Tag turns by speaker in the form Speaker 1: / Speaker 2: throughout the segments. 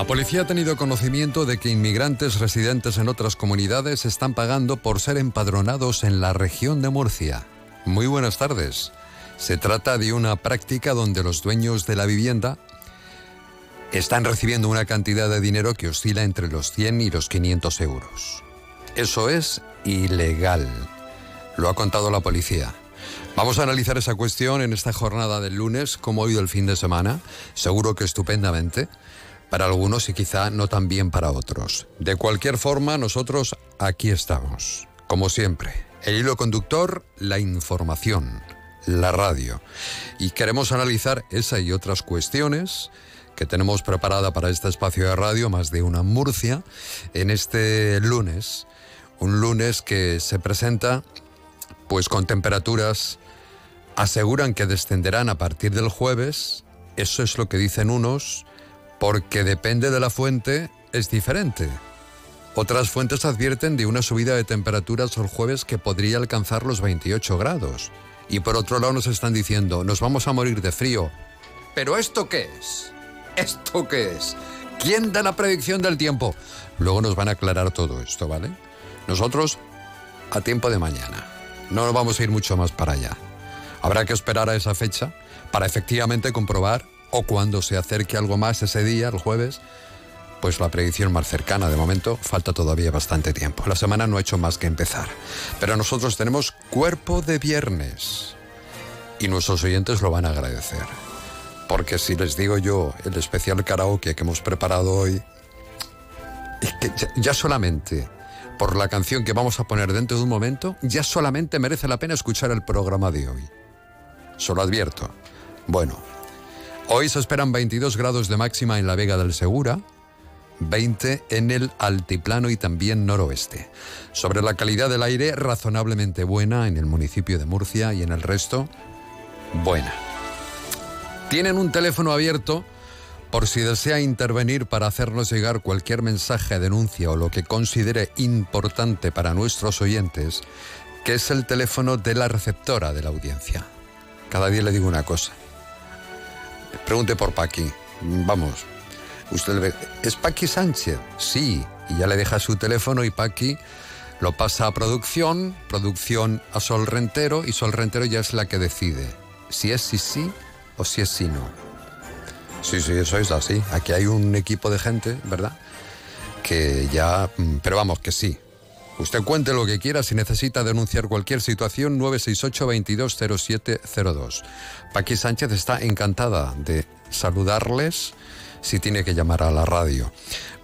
Speaker 1: La policía ha tenido conocimiento de que inmigrantes residentes en otras comunidades están pagando por ser empadronados en la región de Murcia. Muy buenas tardes. Se trata de una práctica donde los dueños de la vivienda están recibiendo una cantidad de dinero que oscila entre los 100 y los 500 euros. Eso es ilegal. Lo ha contado la policía. Vamos a analizar esa cuestión en esta jornada del lunes, como ha ido el fin de semana. Seguro que estupendamente para algunos y quizá no tan bien para otros. De cualquier forma, nosotros aquí estamos, como siempre. El hilo conductor, la información, la radio. Y queremos analizar esa y otras cuestiones que tenemos preparada para este espacio de radio, más de una Murcia, en este lunes. Un lunes que se presenta pues con temperaturas aseguran que descenderán a partir del jueves, eso es lo que dicen unos, porque depende de la fuente, es diferente. Otras fuentes advierten de una subida de temperaturas el jueves que podría alcanzar los 28 grados. Y por otro lado nos están diciendo, nos vamos a morir de frío. ¿Pero esto qué es? ¿Esto qué es? ¿Quién da la predicción del tiempo? Luego nos van a aclarar todo esto, ¿vale? Nosotros, a tiempo de mañana. No nos vamos a ir mucho más para allá. Habrá que esperar a esa fecha para efectivamente comprobar o cuando se acerque algo más ese día, el jueves, pues la predicción más cercana. De momento falta todavía bastante tiempo. La semana no ha hecho más que empezar. Pero nosotros tenemos cuerpo de viernes y nuestros oyentes lo van a agradecer. Porque si les digo yo el especial karaoke que hemos preparado hoy, que ya, ya solamente por la canción que vamos a poner dentro de un momento, ya solamente merece la pena escuchar el programa de hoy. Solo advierto. Bueno, Hoy se esperan 22 grados de máxima en la Vega del Segura, 20 en el altiplano y también noroeste. Sobre la calidad del aire, razonablemente buena en el municipio de Murcia y en el resto, buena. Tienen un teléfono abierto por si desea intervenir para hacernos llegar cualquier mensaje, denuncia o lo que considere importante para nuestros oyentes, que es el teléfono de la receptora de la audiencia. Cada día le digo una cosa. Pregunte por Paqui. Vamos. Usted le ve. ¿Es Paqui Sánchez? Sí. Y ya le deja su teléfono y Paqui lo pasa a producción, producción a Sol Rentero y Sol Rentero ya es la que decide si es sí sí o si es sí no. Sí, sí, eso es así. Aquí hay un equipo de gente, ¿verdad? Que ya... mm, Pero vamos, que sí. Usted cuente lo que quiera si necesita denunciar cualquier situación 968-220702. Paqui Sánchez está encantada de saludarles si tiene que llamar a la radio.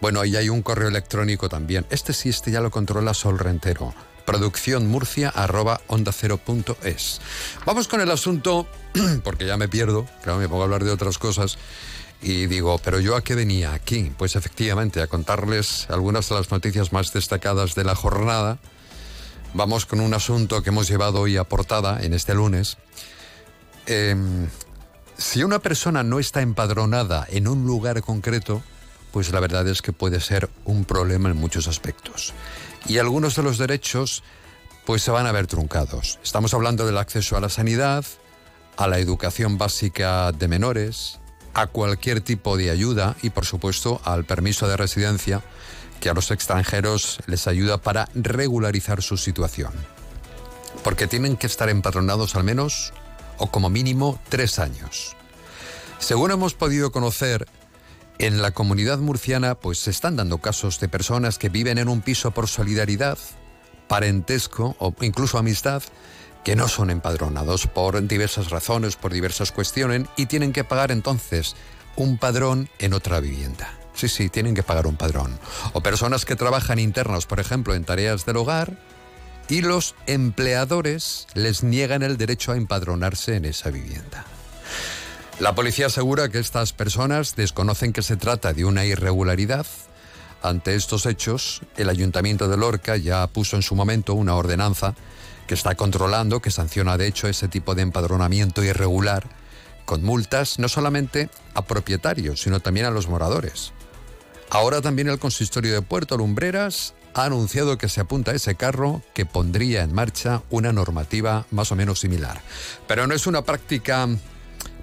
Speaker 1: Bueno, ahí hay un correo electrónico también. Este sí, este ya lo controla Sol Rentero. Producciónmurcia arroba onda cero punto es. Vamos con el asunto, porque ya me pierdo, claro, me pongo a hablar de otras cosas. Y digo, ¿pero yo a qué venía aquí? Pues efectivamente, a contarles algunas de las noticias más destacadas de la jornada. Vamos con un asunto que hemos llevado hoy a portada en este lunes. Em, si una persona no está empadronada en un lugar concreto, pues la verdad es que puede ser un problema en muchos aspectos. Y algunos de los derechos pues se van a ver truncados. Estamos hablando del acceso a la sanidad, a la educación básica de menores, a cualquier tipo de ayuda y por supuesto al permiso de residencia que a los extranjeros les ayuda para regularizar su situación. Porque tienen que estar empadronados al menos o como mínimo tres años. Según hemos podido conocer, en la comunidad murciana pues se están dando casos de personas que viven en un piso por solidaridad, parentesco o incluso amistad que no son empadronados por diversas razones, por diversas cuestiones y tienen que pagar entonces un padrón en otra vivienda. Sí, sí, tienen que pagar un padrón. O personas que trabajan internos, por ejemplo, en tareas del hogar, y los empleadores les niegan el derecho a empadronarse en esa vivienda. La policía asegura que estas personas desconocen que se trata de una irregularidad. Ante estos hechos, el ayuntamiento de Lorca ya puso en su momento una ordenanza que está controlando, que sanciona de hecho ese tipo de empadronamiento irregular, con multas no solamente a propietarios, sino también a los moradores. Ahora también el consistorio de Puerto Lumbreras ha anunciado que se apunta a ese carro que pondría en marcha una normativa más o menos similar. Pero no es una práctica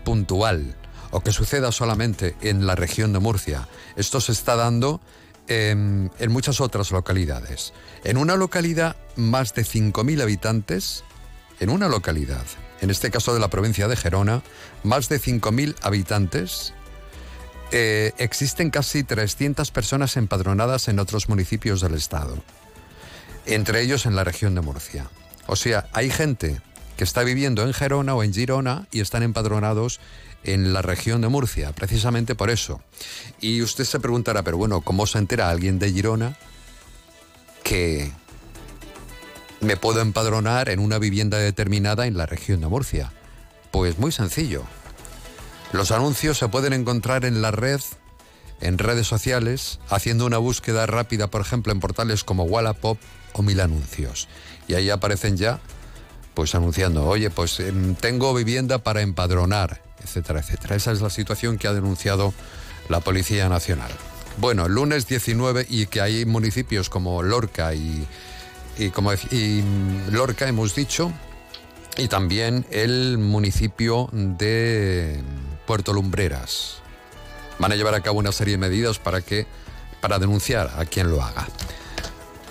Speaker 1: puntual o que suceda solamente en la región de Murcia. Esto se está dando en, en muchas otras localidades. En una localidad más de 5.000 habitantes, en una localidad, en este caso de la provincia de Gerona, más de 5.000 habitantes, eh, existen casi 300 personas empadronadas en otros municipios del estado, entre ellos en la región de Murcia. O sea, hay gente que está viviendo en Gerona o en Girona y están empadronados en la región de Murcia, precisamente por eso. Y usted se preguntará, pero bueno, ¿cómo se entera alguien de Girona que me puedo empadronar en una vivienda determinada en la región de Murcia? Pues muy sencillo. Los anuncios se pueden encontrar en la red, en redes sociales, haciendo una búsqueda rápida, por ejemplo, en portales como Wallapop o Mil Anuncios. Y ahí aparecen ya, pues anunciando, oye, pues em, tengo vivienda para empadronar, etcétera, etcétera. Esa es la situación que ha denunciado la Policía Nacional. Bueno, lunes 19 y que hay municipios como Lorca y, como y Lorca hemos dicho, y también el municipio de Puerto Lumbreras. Van a llevar a cabo una serie de medidas para que para denunciar a quien lo haga.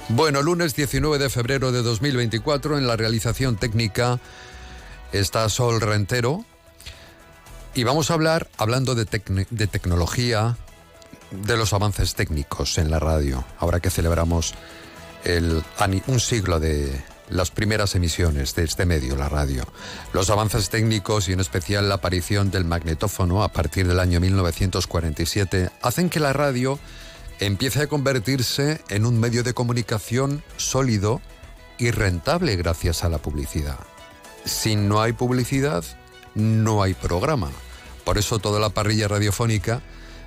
Speaker 1: Bueno, lunes 19 de febrero de 2024 en la realización técnica está Sol Rentero y vamos a hablar, hablando de, de tecnología, de los avances técnicos en la radio, ahora que celebramos el, un siglo de, las primeras emisiones de este medio, la radio. Los avances técnicos y en especial la aparición del magnetófono a partir del año 1947 hacen que la radio empiece a convertirse en un medio de comunicación sólido y rentable gracias a la publicidad. Si no hay publicidad, no hay programa. Por eso toda la parrilla radiofónica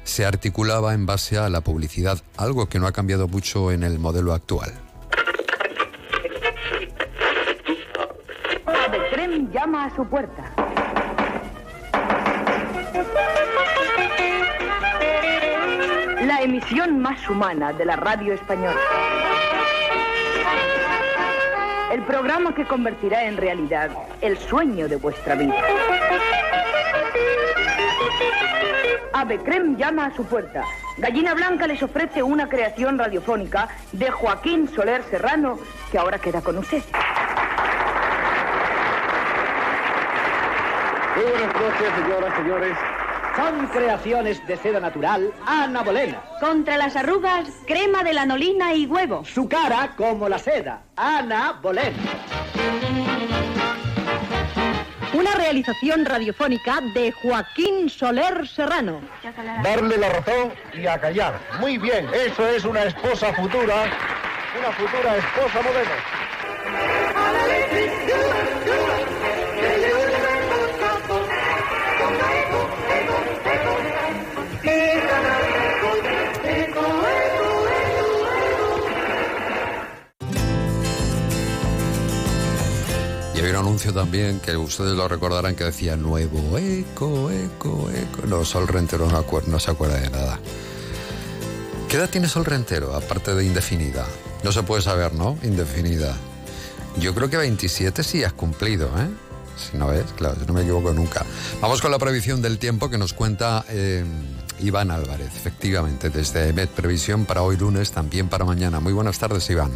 Speaker 1: se articulaba en base a la publicidad, algo que no ha cambiado mucho en el modelo actual.
Speaker 2: llama a su puerta. Emisión más humana de la radio española. El programa que convertirá en realidad el sueño de vuestra vida. Ave Crem llama a su puerta. Gallina Blanca les ofrece una creación radiofónica de Joaquín Soler Serrano que ahora queda con usted.
Speaker 3: Buenas noches, señoras, señores. Son creaciones de seda natural Ana Bolena.
Speaker 4: Contra las arrugas, crema de lanolina y huevo.
Speaker 3: Su cara como la seda, Ana Bolena.
Speaker 4: Una realización radiofónica de Joaquín Soler Serrano.
Speaker 5: Darle la razón y a callar. Muy bien, eso es una esposa futura, una futura esposa moderna.
Speaker 1: un anuncio también que ustedes lo recordarán que decía nuevo eco, eco, eco. No, Sol Rentero no, no se acuerda de nada. ¿Qué edad tiene Sol Rentero, aparte de indefinida? No se puede saber, ¿no? Indefinida. Yo creo que 27 sí has cumplido, ¿eh? Si no ves, claro, no me equivoco nunca. Vamos con la previsión del tiempo que nos cuenta eh, Iván Álvarez, efectivamente, desde Met Previsión para hoy lunes, también para mañana. Muy buenas tardes, Iván.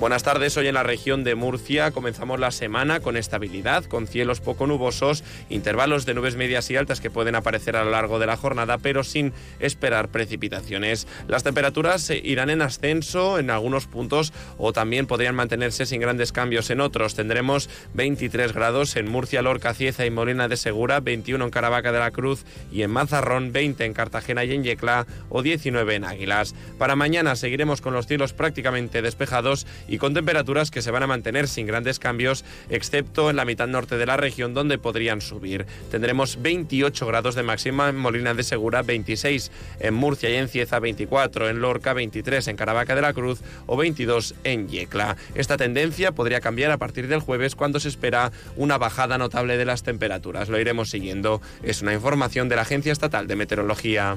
Speaker 6: Buenas tardes, hoy en la región de Murcia comenzamos la semana con estabilidad, con cielos poco nubosos, intervalos de nubes medias y altas que pueden aparecer a lo largo de la jornada, pero sin esperar precipitaciones. Las temperaturas irán en ascenso en algunos puntos o también podrían mantenerse sin grandes cambios en otros. Tendremos 23 grados en Murcia, Lorca, Cieza y Molina de Segura, 21 en Caravaca de la Cruz y en Mazarrón, 20 en Cartagena y en Yecla o 19 en Águilas. Para mañana seguiremos con los cielos prácticamente despejados y con temperaturas que se van a mantener sin grandes cambios, excepto en la mitad norte de la región donde podrían subir. Tendremos 28 grados de máxima en Molina de Segura, 26 en Murcia y en Cieza, 24 en Lorca, 23 en Caravaca de la Cruz o 22 en Yecla. Esta tendencia podría cambiar a partir del jueves cuando se espera una bajada notable de las temperaturas. Lo iremos siguiendo. Es una información de la Agencia Estatal de Meteorología.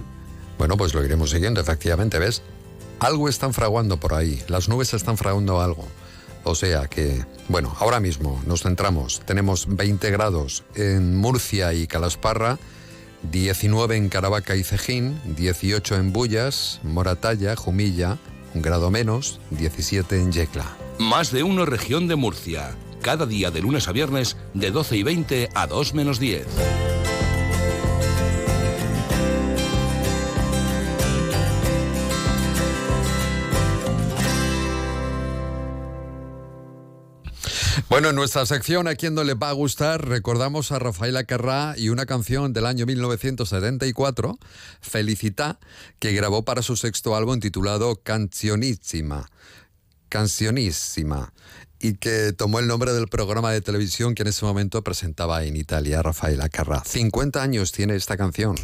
Speaker 1: Bueno, pues lo iremos siguiendo, efectivamente, ¿ves? Algo están fraguando por ahí, las nubes están fraguando algo. O sea que, bueno, ahora mismo nos centramos. Tenemos 20 grados en Murcia y Calasparra, 19 en Caravaca y Cejín, 18 en Bullas, Moratalla, Jumilla, un grado menos, 17 en Yecla.
Speaker 7: Más de uno región de Murcia. Cada día de lunes a viernes de 12 y 20 a 2 menos 10.
Speaker 1: Bueno, en nuestra sección A quien no le va a gustar, recordamos a Rafaela Carrá y una canción del año 1974, Felicita, que grabó para su sexto álbum titulado Cancionísima. Cancionísima. Y que tomó el nombre del programa de televisión que en ese momento presentaba en Italia Rafaela Carrá. 50 años tiene esta canción.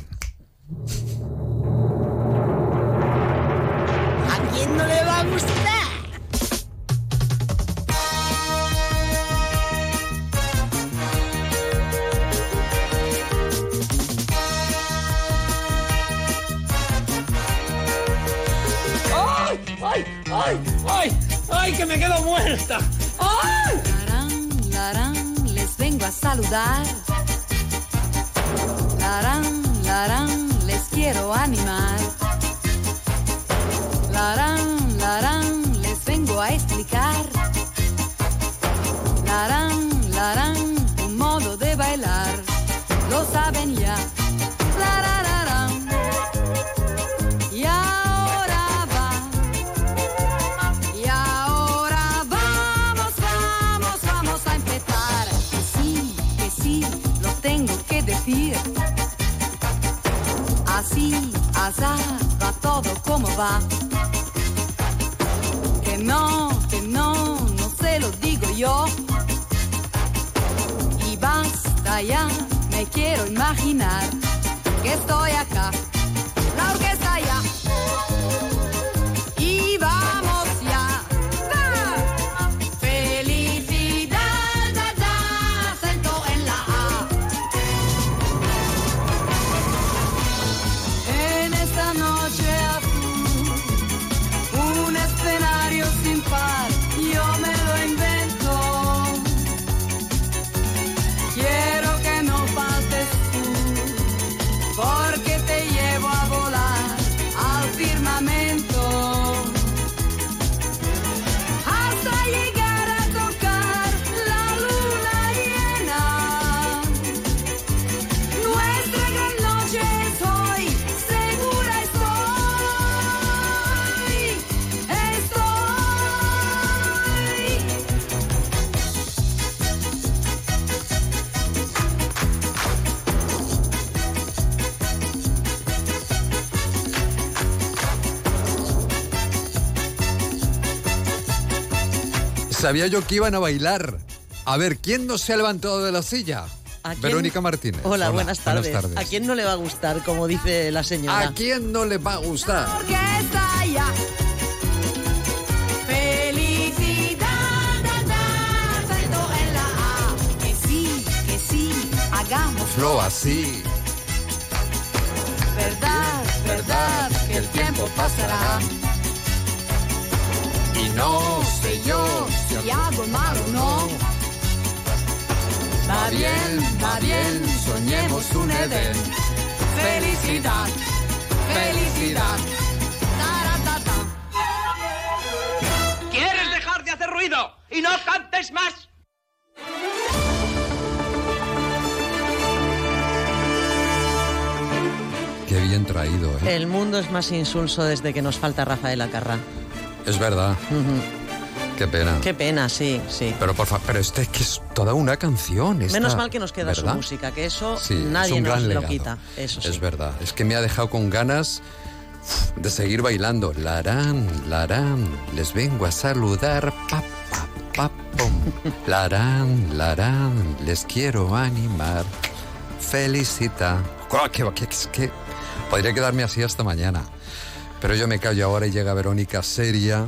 Speaker 8: ¡Ay! ¡Ay! ¡Ay! ¡Que me quedo muerta! ¡Ay!
Speaker 9: Larán, larán, les vengo a saludar. Larán, larán, les quiero animar. Larán, larán, les vengo a explicar. Larán, larán, un modo de bailar. Lo saben ya. Asá, va todo como va. Que no, que no, no se lo digo yo. Y basta ya, me quiero imaginar que estoy acá.
Speaker 1: Sabía yo que iban a bailar. A ver, ¿quién no se ha levantado de la silla? Verónica Martínez.
Speaker 10: Hola, buenas, tardes. ¿A quién no le va a gustar, como dice la señora?
Speaker 1: ¿A quién no le va a gustar?
Speaker 9: Orquesta ya. Felicidad, da, da, acento en la A. Que sí, que sí, hagamos
Speaker 1: Flo así.
Speaker 9: verdad, verdad, que el tiempo pasará.
Speaker 1: Y no sé yo
Speaker 9: Si hago mal o no. Va bien, va bien, soñemos un Edén. Felicidad, felicidad. Taratata.
Speaker 8: ¿Quieres dejar de hacer ruido y no cantes más.
Speaker 1: Qué bien traído, ¿eh?
Speaker 10: El mundo es más insulso desde que nos falta Rafael Acarrá.
Speaker 1: Es verdad. Qué pena.
Speaker 10: Qué pena, sí, sí.
Speaker 1: Pero por favor, pero este que es toda una canción. esta,
Speaker 10: Menos mal que nos queda
Speaker 1: ¿verdad?
Speaker 10: su música, que eso
Speaker 1: Sí,
Speaker 10: nadie
Speaker 1: es
Speaker 10: nos lo quita. Eso sí.
Speaker 1: Es verdad. Es que me ha dejado con ganas de seguir bailando. Larán, larán, les vengo a saludar. Pa, pa, pa, pum. Larán, larán, les quiero animar. Felicita. Qué- qué- qué- qué- Podría quedarme así hasta mañana. Pero yo me callo ahora y llega Verónica seria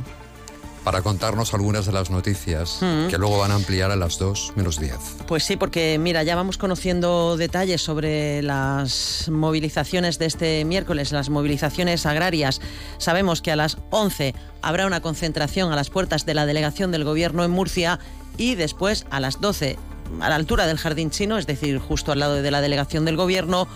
Speaker 1: para contarnos algunas de las noticias
Speaker 10: Mm.
Speaker 1: que luego van a ampliar a las 2 menos 10.
Speaker 10: Pues sí, porque mira, ya vamos conociendo detalles sobre las movilizaciones de este miércoles, las movilizaciones agrarias. Sabemos que a las 11 habrá una concentración a las puertas de la delegación del Gobierno en Murcia y después a las 12, a la altura del Jardín Chino, es decir, justo al lado de la delegación del Gobierno,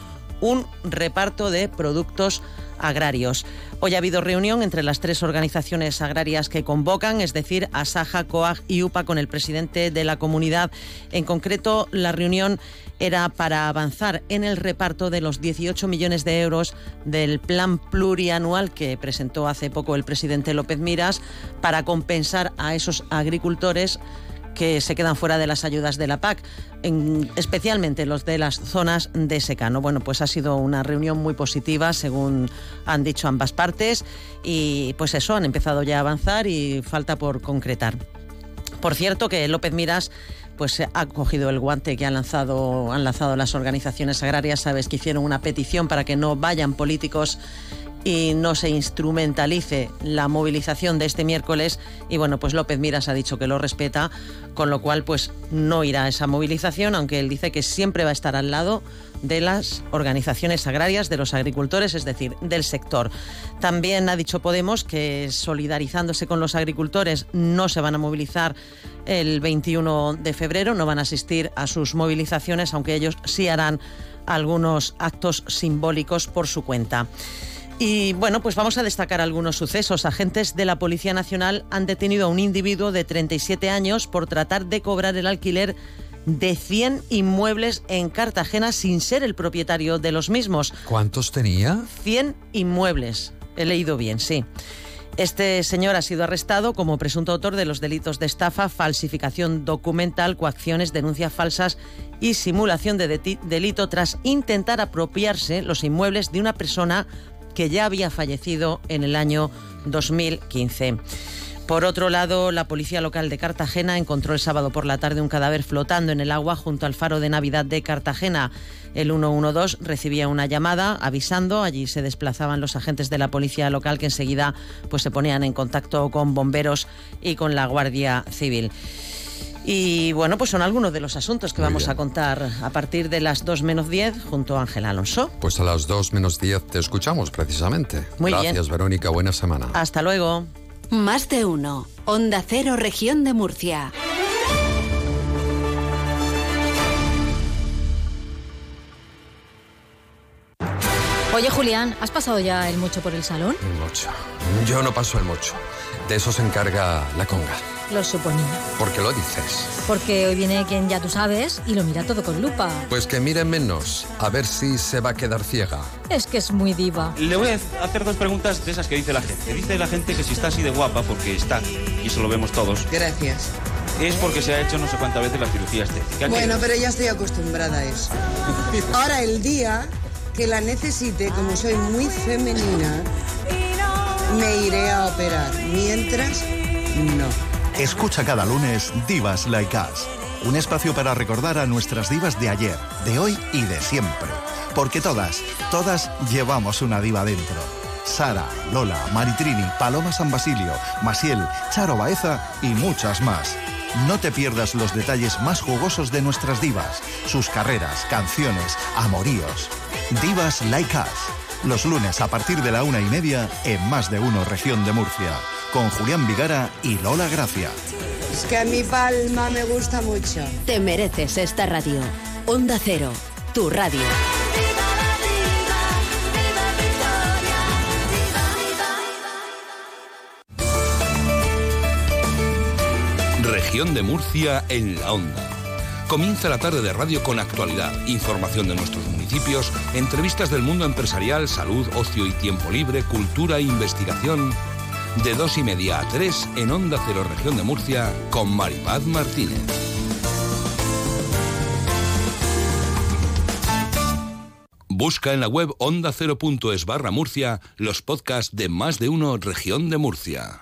Speaker 10: un reparto de productos agrarios. Hoy ha habido reunión entre las tres organizaciones agrarias que convocan, es decir, Asaja, COAG y UPA con el presidente de la comunidad. En concreto, la reunión era para avanzar en el reparto de los 18 millones de euros del plan plurianual que presentó hace poco el presidente López Miras para compensar a esos agricultores que se quedan fuera de las ayudas de la PAC, en- especialmente los de las zonas de secano. Bueno, pues ha sido una reunión muy positiva, según han dicho ambas partes, y pues eso, han empezado ya a avanzar y falta por concretar. Por cierto, que López Miras pues ha cogido el guante que han lanzado, han lanzado las organizaciones agrarias. Sabes que hicieron una petición para que no vayan políticos y no se instrumentalice la movilización de este miércoles. Y bueno, pues López Miras ha dicho que lo respeta, con lo cual pues no irá a esa movilización, aunque él dice que siempre va a estar al lado de las organizaciones agrarias, de los agricultores, es decir, del sector. También ha dicho Podemos que solidarizándose con los agricultores no se van a movilizar el 21 de febrero, no van a asistir a sus movilizaciones, aunque ellos sí harán algunos actos simbólicos por su cuenta. Y bueno, pues vamos a destacar algunos sucesos. Agentes de la Policía Nacional han detenido a un individuo de 37 años por tratar de cobrar el alquiler de 100 inmuebles en Cartagena sin ser el propietario de los mismos.
Speaker 1: ¿Cuántos tenía?
Speaker 10: 100 inmuebles. He leído bien, sí. Este señor ha sido arrestado como presunto autor de los delitos de estafa, falsificación documental, coacciones, denuncias falsas y simulación de delito tras intentar apropiarse los inmuebles de una persona que ya había fallecido en el año 2015. Por otro lado, la policía local de Cartagena encontró el sábado por la tarde un cadáver flotando en el agua junto al faro de Navidad de Cartagena. El 112 recibía una llamada avisando, allí se desplazaban los agentes de la policía local que enseguida pues, se ponían en contacto con bomberos y con la Guardia Civil. Y bueno, pues son algunos de los asuntos que
Speaker 1: Muy
Speaker 10: vamos
Speaker 1: bien.
Speaker 10: a contar a partir de las 2 menos 10 junto a Ángel Alonso.
Speaker 1: Pues a las 2 menos 10 te escuchamos precisamente.
Speaker 10: Muy bien.
Speaker 1: Gracias, Verónica. Buena semana.
Speaker 10: Hasta luego.
Speaker 11: Más de uno. Onda Cero, Región de Murcia.
Speaker 12: Oye, Julián, ¿has pasado ya el mocho por el salón?
Speaker 1: El mocho. Yo no paso el mocho. De eso se encarga la conga.
Speaker 12: Lo suponía.
Speaker 1: ¿Por qué lo dices?
Speaker 12: Porque hoy viene quien ya tú sabes y lo mira todo con lupa.
Speaker 1: Pues que mire menos, a ver si se va a quedar ciega.
Speaker 12: Es que es muy diva.
Speaker 13: Le voy a hacer dos preguntas de esas que dice la gente. Dice la gente que si está así de guapa, porque está, y eso lo vemos todos,
Speaker 14: Gracias.
Speaker 13: es porque se ha hecho no sé cuántas veces la cirugía estética.
Speaker 14: Bueno, pero ya estoy acostumbrada a eso. Ahora el día que la necesite, como soy muy femenina, me iré a operar. Mientras, no.
Speaker 15: Escucha cada lunes Divas Like Us, un espacio para recordar a nuestras divas de ayer, de hoy y de siempre. Porque todas, todas llevamos una diva dentro. Sara, Lola, Maritrini, Paloma San Basilio, Masiel, Charo Baeza y muchas más. No te pierdas los detalles más jugosos de nuestras divas, sus carreras, canciones, amoríos. Divas Like Us, los lunes a partir de la una y media en Más de Uno Región de Murcia, con Julián Vigara y Lola Gracia.
Speaker 14: Es que a mi palma me gusta mucho.
Speaker 11: Te mereces esta radio. Onda Cero, tu radio.
Speaker 7: Región de Murcia en la onda. Comienza la tarde de radio con actualidad, información de nuestros municipios, entrevistas del mundo empresarial, salud, ocio y tiempo libre, cultura e investigación. De dos y media a tres en Onda Cero Región de Murcia con Maripaz Martínez. Busca en la web onda0.es barra Murcia los podcasts de más de uno Región de Murcia.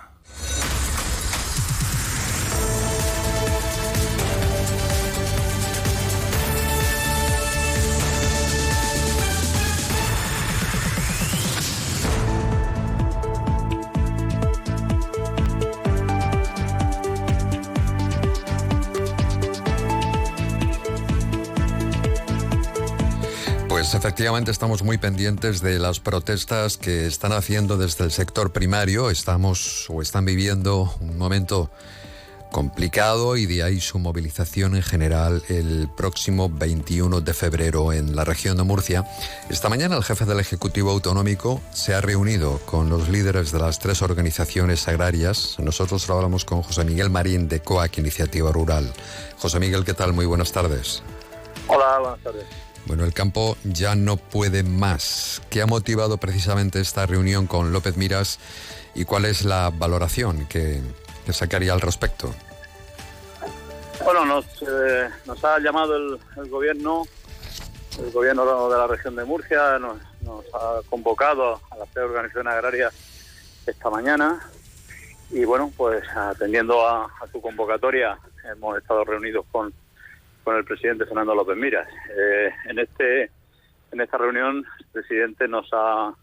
Speaker 1: Efectivamente estamos muy pendientes de las protestas que están haciendo desde el sector primario. Estamos o están viviendo un momento complicado y de ahí su movilización en general el próximo 21 de febrero en la región de Murcia. Esta mañana el jefe del Ejecutivo Autonómico se ha reunido con los líderes de las tres organizaciones agrarias. Nosotros hablamos con José Miguel Marín de COAC Iniciativa Rural. José Miguel, ¿qué tal? Muy buenas tardes.
Speaker 16: Hola, buenas tardes.
Speaker 1: Bueno, el campo ya no puede más. ¿Qué ha motivado precisamente esta reunión con López Miras y cuál es la valoración que, que sacaría al respecto?
Speaker 16: Bueno, nos, eh, nos ha llamado el, el, gobierno, el gobierno de la región de Murcia, nos, nos ha convocado a las tres organizaciones agrarias esta mañana y bueno, pues atendiendo a, a su convocatoria hemos estado reunidos con con el presidente Fernando López Miras. Eh, en este en esta reunión el presidente nos ha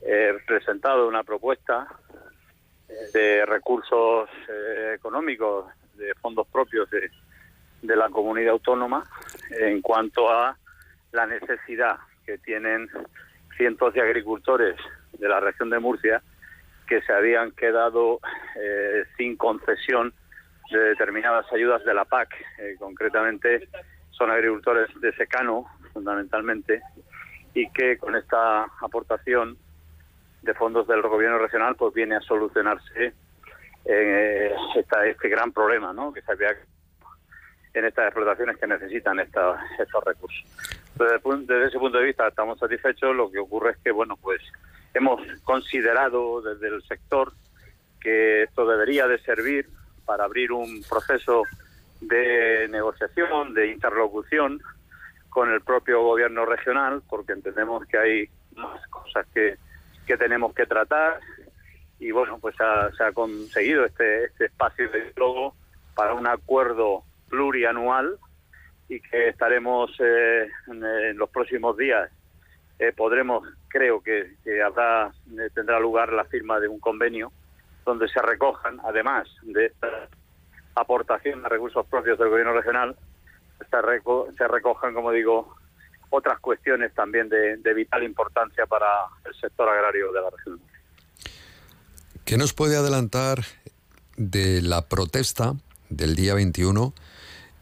Speaker 16: eh, presentado una propuesta de recursos eh, económicos, de fondos propios de, de la comunidad autónoma en cuanto a la necesidad que tienen cientos de agricultores de la región de Murcia que se habían quedado eh, sin concesión de determinadas ayudas de la PAC. Eh, concretamente son agricultores de secano, fundamentalmente, y que con esta aportación de fondos del gobierno regional pues viene a solucionarse eh, esta, este gran problema ¿no? que se había en estas explotaciones que necesitan esta, estos recursos. Desde, desde, ese punto de vista estamos satisfechos. Lo que ocurre es que bueno pues hemos considerado desde el sector que esto debería de servir para abrir un proceso de negociación, de interlocución con el propio gobierno regional, porque entendemos que hay más cosas que, que tenemos que tratar. Y bueno, pues ha, se ha conseguido este, este espacio de diálogo para un acuerdo plurianual y que estaremos eh, en, los próximos días eh, podremos creo que, que habrá eh, tendrá lugar la firma de un convenio donde se recojan, además de esta aportación de recursos propios del gobierno regional, se, reco se recojan, como digo, otras cuestiones también de, vital importancia para el sector agrario de la región.
Speaker 1: ¿Qué nos puede adelantar de la protesta del día 21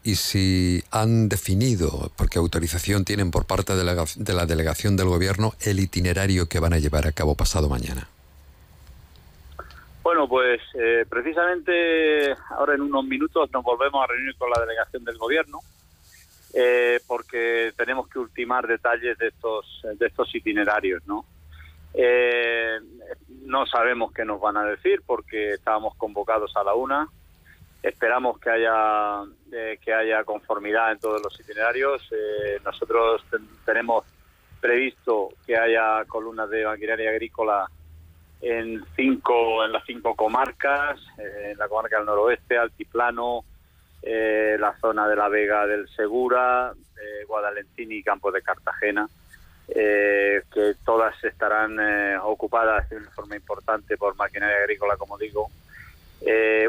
Speaker 1: y si han definido, porque autorización tienen por parte de la, de la delegación del gobierno, el itinerario que van a llevar a cabo pasado mañana?
Speaker 16: Bueno, pues eh, precisamente ahora en unos minutos nos volvemos a reunir con la delegación del gobierno eh, porque tenemos que ultimar detalles de estos de estos itinerarios, ¿no? Eh, no sabemos qué nos van a decir porque estábamos convocados a la una. Esperamos que haya eh, que haya conformidad en todos los itinerarios. nosotros ten tenemos previsto que haya columnas de maquinaria agrícola en cinco en las cinco comarcas, eh, en la comarca del noroeste, Altiplano, eh, la zona de la Vega del Segura, eh, Guadalentini y Campos de Cartagena, eh, que todas estarán eh, ocupadas de una forma importante por maquinaria agrícola, como digo.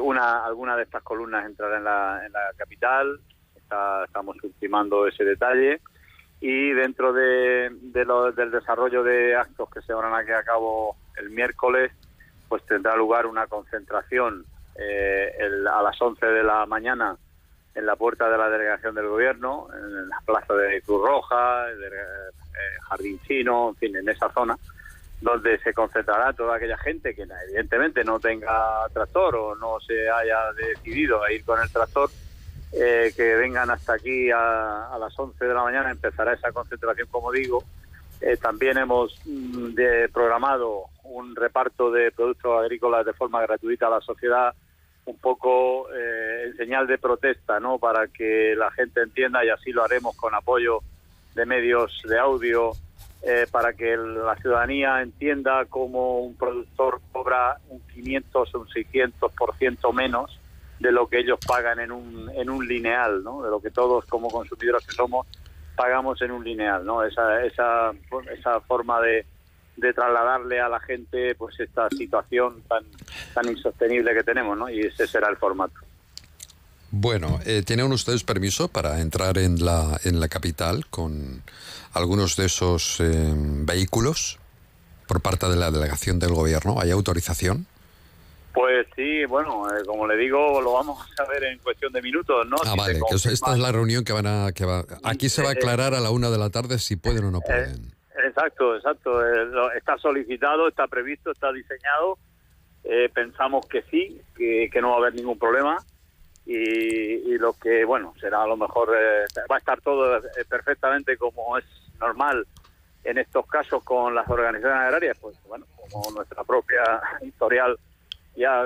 Speaker 16: Una Alguna de estas columnas entrará en la, en la capital, estamos ultimando ese detalle y dentro de, lo, del desarrollo de actos que se van a llevar a cabo el miércoles, pues tendrá lugar una concentración eh, el, a las 11 de la mañana en la puerta de la delegación del gobierno, en la plaza de Cruz Roja, de, eh, Jardín Chino, en fin, en esa zona, donde se concentrará toda aquella gente que evidentemente no tenga tractor o no se haya decidido a ir con el tractor, eh, que vengan hasta aquí a, a, las 11 de la mañana, empezará esa concentración, como digo. Eh, también hemos mm, de, programado un reparto de productos agrícolas de forma gratuita a la sociedad, un poco eh, en señal de protesta, ¿no? Para que la gente entienda y así lo haremos con apoyo de medios de audio, eh, para que la ciudadanía entienda cómo un productor cobra un 500 o un 600% menos de lo que ellos pagan en un, en un lineal, ¿no? De lo que todos como consumidores que somos pagamos en un lineal, ¿no? Esa, esa, esa forma de, de trasladarle a la gente pues esta situación tan tan insostenible que tenemos, ¿no? Y ese será el formato.
Speaker 1: Bueno, eh, ¿tienen ustedes permiso para entrar en la, en la capital con algunos de esos eh, vehículos por parte de la delegación del gobierno? ¿Hay autorización?
Speaker 16: Pues sí, bueno, eh, como le digo, lo vamos a ver en cuestión de minutos, ¿no?
Speaker 1: Ah, vale, que esta es la reunión que van a... Que va, aquí se va a aclarar a la una de la tarde si pueden o no pueden.
Speaker 16: exacto, exacto. está solicitado, está previsto, está diseñado eh, pensamos que sí, que, no va a haber ningún problema y, lo que, bueno, será a lo mejor, eh, va a estar todo eh, perfectamente como es normal en estos casos con las organizaciones agrarias, pues bueno, como nuestra propia historial ya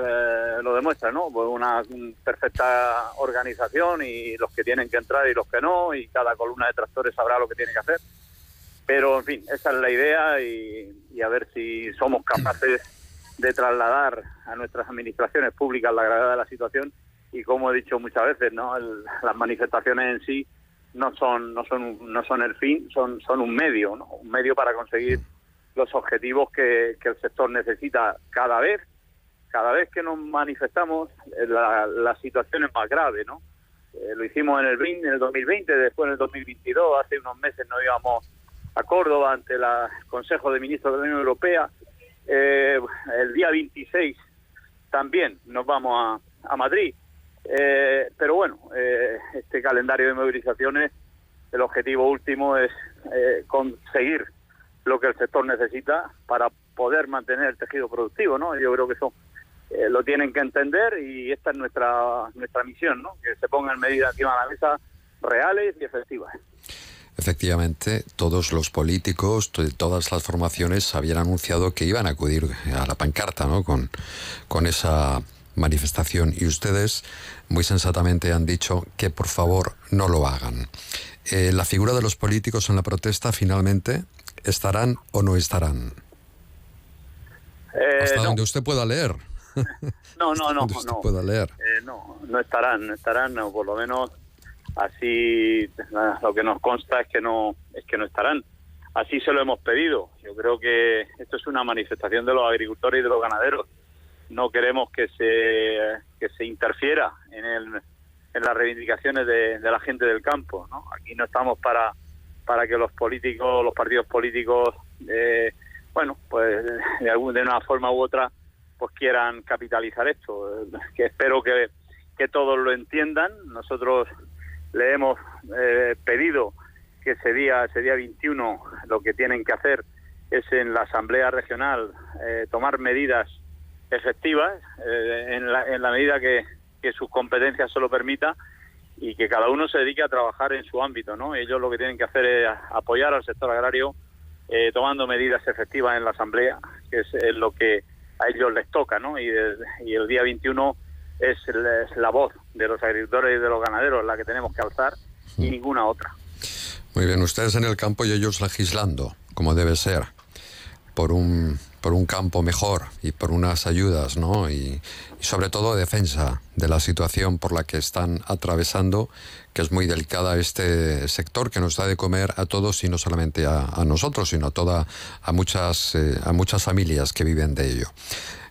Speaker 16: lo demuestra, ¿no? Pues una perfecta organización y los que tienen que entrar y los que no, y cada columna de tractores sabrá lo que tiene que hacer. Pero, en fin, esa es la idea y a ver si somos capaces de trasladar a nuestras administraciones públicas la gravedad de la situación y como he dicho muchas veces, ¿no? las manifestaciones en sí no son no son no son el fin, son son un medio, ¿no? Un medio para conseguir los objetivos que el sector necesita cada vez cada vez que nos manifestamos eh, la, situación es más grave, ¿no? Eh, lo hicimos en el, en el 2020, después en el 2022, hace unos meses nos íbamos a Córdoba ante el Consejo de Ministros de la Unión Europea eh, el día 26 también nos vamos a, a Madrid. Eh, pero bueno, eh, este calendario de movilizaciones, el objetivo último es conseguir lo que el sector necesita para poder mantener el tejido productivo, ¿no? Yo creo que eso lo tienen que entender y esta es nuestra nuestra misión, ¿no? Que se pongan medidas encima de la mesa reales y efectivas.
Speaker 1: Efectivamente, todos los políticos, todas las formaciones habían anunciado que iban a acudir a la pancarta ¿no? con, con esa manifestación y ustedes muy sensatamente han dicho que por favor no lo hagan. Eh, ¿La figura de los políticos en la protesta finalmente estarán o no estarán?
Speaker 16: Eh,
Speaker 1: Hasta donde usted pueda leer.
Speaker 16: No, no, no.
Speaker 1: no. Pueda leer.
Speaker 16: Eh, no, no estarán, no estarán, o por lo menos así lo que nos consta es que no es que no estarán así se lo hemos pedido yo creo que esto es una manifestación de los agricultores y de los ganaderos no queremos que se que se interfiera en el en las reivindicaciones de, la gente del campo ¿no? aquí no estamos para para que los políticos los partidos políticos eh, bueno pues de alguna de una forma u otra pues quieran capitalizar esto que espero que que todos lo entiendan nosotros le hemos eh, pedido que ese día, ese día 21, lo que tienen que hacer es en la Asamblea Regional eh, tomar medidas efectivas eh, en, la, en, la, medida que, sus competencias se lo permita y que cada uno se dedique a trabajar en su ámbito. ¿no? Ellos lo que tienen que hacer es apoyar al sector agrario tomando medidas efectivas en la Asamblea, que es, lo que a ellos les toca. ¿no? Y, y el día 21 es, la voz de los agricultores y de los ganaderos la que tenemos que alzar y ninguna otra.
Speaker 1: Muy bien, ustedes en el campo y ellos legislando, como debe ser, por un, por un campo mejor y por unas ayudas, ¿no? Y, sobre todo defensa de la situación por la que están atravesando, que es muy delicada este sector que nos da de comer a todos y no solamente a, nosotros, sino a, toda, a, muchas, eh, a muchas familias que viven de ello.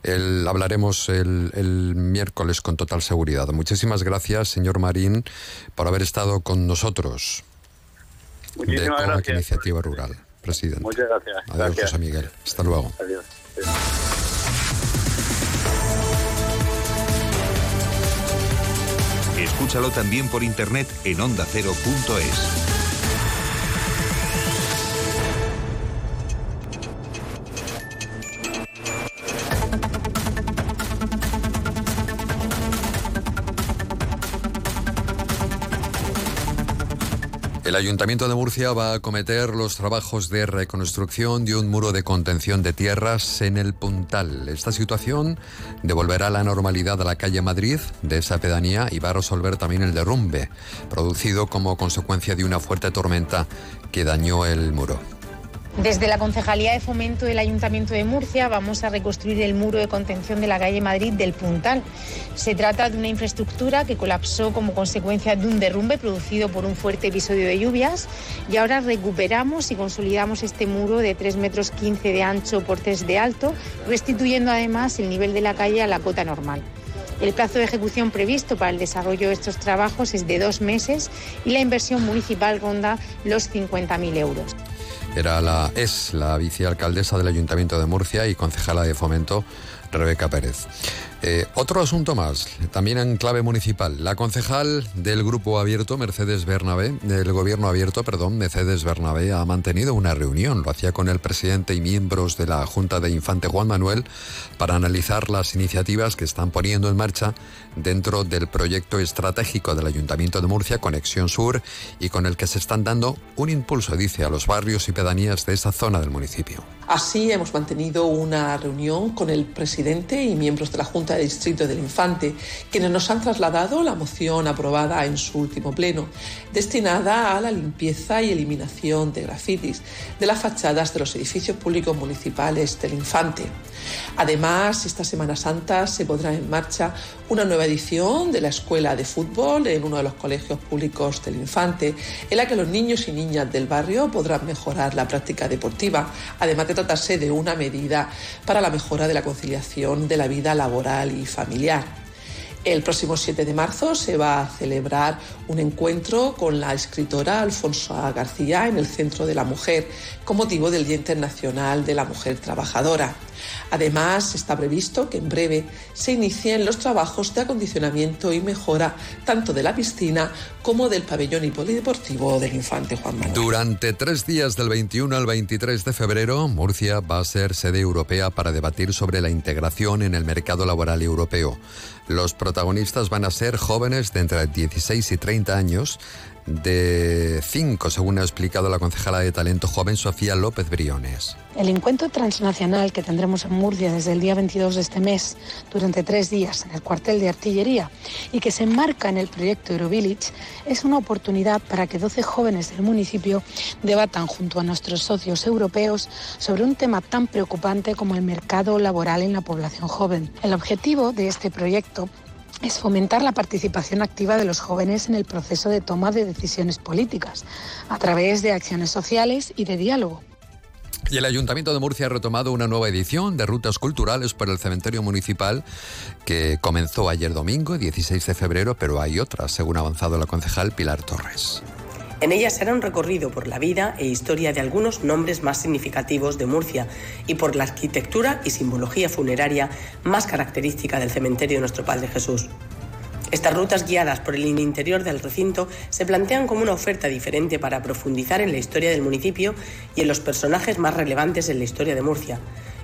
Speaker 1: El, hablaremos el, el, miércoles con total seguridad. Muchísimas gracias, señor Marín, por haber estado con nosotros.
Speaker 16: Muchísimas
Speaker 1: de
Speaker 16: gracias.
Speaker 1: Iniciativa Rural, presidente.
Speaker 16: Muchas gracias.
Speaker 1: Adiós,
Speaker 16: gracias.
Speaker 1: José Miguel. Hasta luego.
Speaker 16: Adiós.
Speaker 7: Escúchalo también por internet en ondacero.es.
Speaker 1: El Ayuntamiento de Murcia va a acometer los trabajos de reconstrucción de un muro de contención de tierras en el Puntal. Esta situación devolverá la normalidad a la calle Madrid de esa pedanía y va a resolver también el derrumbe producido como consecuencia de una fuerte tormenta que dañó el muro.
Speaker 17: Desde la Concejalía de Fomento del Ayuntamiento de Murcia vamos a reconstruir el muro de contención de la calle Madrid del Puntal. Se trata de una infraestructura que colapsó como consecuencia de un derrumbe producido por un fuerte episodio de lluvias y ahora recuperamos y consolidamos este muro de 3 metros 15 de ancho por 3 de alto, restituyendo además el nivel de la calle a la cota normal. El plazo de ejecución previsto para el desarrollo de estos trabajos es de dos meses y la inversión municipal ronda los 50.000 euros.
Speaker 1: Era la, es la vicealcaldesa del Ayuntamiento de Murcia y concejala de Fomento, Rebeca Pérez. Eh, otro asunto más, también en clave municipal. La concejal del Grupo Abierto, Mercedes Bernabé, del Gobierno Abierto, perdón, Mercedes Bernabé, ha mantenido una reunión. Lo hacía con el presidente y miembros de la Junta de Infante Juan Manuel para analizar las iniciativas que están poniendo en marcha dentro del proyecto estratégico del Ayuntamiento de Murcia, Conexión Sur, y con el que se están dando un impulso, dice, a los barrios y pedanías de esa zona del municipio.
Speaker 18: Así hemos mantenido una reunión con el presidente y miembros de la Junta de Distrito del Infante, quienes nos han trasladado la moción aprobada en su último pleno, destinada a la limpieza y eliminación de grafitis de las fachadas de los edificios públicos municipales del Infante. Además, esta Semana Santa se pondrá en marcha una nueva edición de la Escuela de Fútbol en uno de los colegios públicos del Infante, en la que los niños y niñas del barrio podrán mejorar la práctica deportiva, además de tratarse de una medida para la mejora de la conciliación de la vida laboral y familiar. El próximo 7 de marzo se va a celebrar un encuentro con la escritora Alfonso García en el Centro de la Mujer con motivo del Día Internacional de la Mujer Trabajadora. Además, está previsto que en breve se inicien los trabajos de acondicionamiento y mejora tanto de la piscina como del pabellón y polideportivo del Infante Juan Manuel.
Speaker 1: Durante tres días del 21 al 23 de febrero, Murcia va a ser sede europea para debatir sobre la integración en el mercado laboral europeo. Los protagonistas van a ser jóvenes de entre 16 y 30 años, de 5, según ha explicado la concejala de Talento Joven Sofía López Briones.
Speaker 17: El encuentro transnacional que tendremos en Murcia desde el día 22 de este mes, durante tres días en el cuartel de artillería y que se enmarca en el proyecto Eurovillage, es una oportunidad para que 12 jóvenes del municipio debatan junto a nuestros socios europeos sobre un tema tan preocupante como el mercado laboral en la población joven. El objetivo de este proyecto es fomentar la participación activa de los jóvenes en el proceso de toma de decisiones políticas, a través de acciones sociales y de diálogo.
Speaker 1: Y el Ayuntamiento de Murcia ha retomado una nueva edición de Rutas Culturales por el Cementerio Municipal que comenzó ayer domingo, 16 de febrero, pero hay otras, según ha avanzado la concejal Pilar Torres.
Speaker 19: En ella será un recorrido por la vida e historia de algunos nombres más significativos de Murcia y por la arquitectura y simbología funeraria más característica del cementerio de nuestro Padre Jesús. Estas rutas guiadas por el interior del recinto se plantean como una oferta diferente para profundizar en la historia del municipio y en los personajes más relevantes en la historia de Murcia,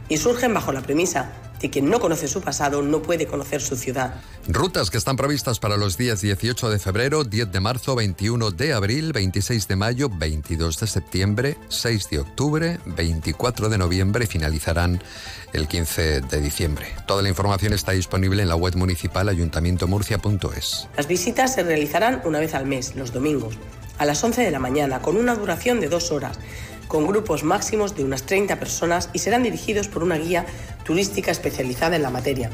Speaker 19: y surgen bajo la premisa que quien no conoce su pasado no puede conocer su ciudad.
Speaker 1: Rutas que están previstas para los días 18 de febrero, 10 de marzo, 21 de abril, 26 de mayo, 22 de septiembre, 6 de octubre, 24 de noviembre y finalizarán el 15 de diciembre. Toda la información está disponible en la web municipal ayuntamientomurcia.es.
Speaker 19: Las visitas se realizarán una vez al mes, los domingos, a las 11 de la mañana, con una duración de dos horas con grupos máximos de unas 30 personas y serán dirigidos por una guía turística especializada en la materia.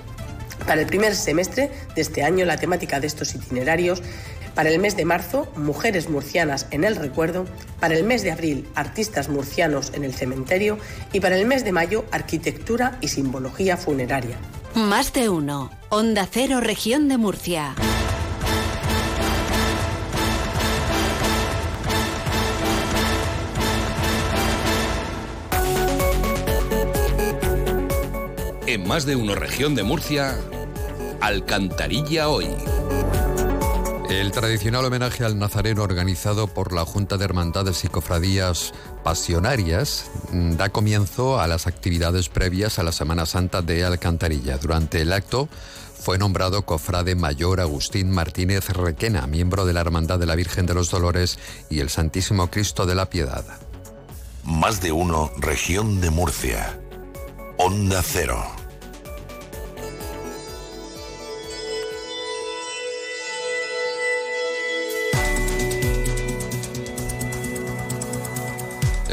Speaker 19: Para el primer semestre de este año, la temática de estos itinerarios para el mes de marzo, mujeres murcianas en el recuerdo. Para el mes de abril, artistas murcianos en el cementerio. Y para el mes de mayo, arquitectura y simbología funeraria.
Speaker 11: Más de uno. Onda Cero, región de Murcia.
Speaker 7: En más de uno región de Murcia, Alcantarilla hoy.
Speaker 1: El tradicional homenaje al Nazareno organizado por la Junta de Hermandades y Cofradías Pasionarias da comienzo a las actividades previas a la Semana Santa de Alcantarilla. Durante el acto fue nombrado cofrade mayor Agustín Martínez Requena, miembro de la Hermandad de la Virgen de los Dolores y el Santísimo Cristo de la Piedad.
Speaker 7: Más de uno, región de Murcia. Onda Cero.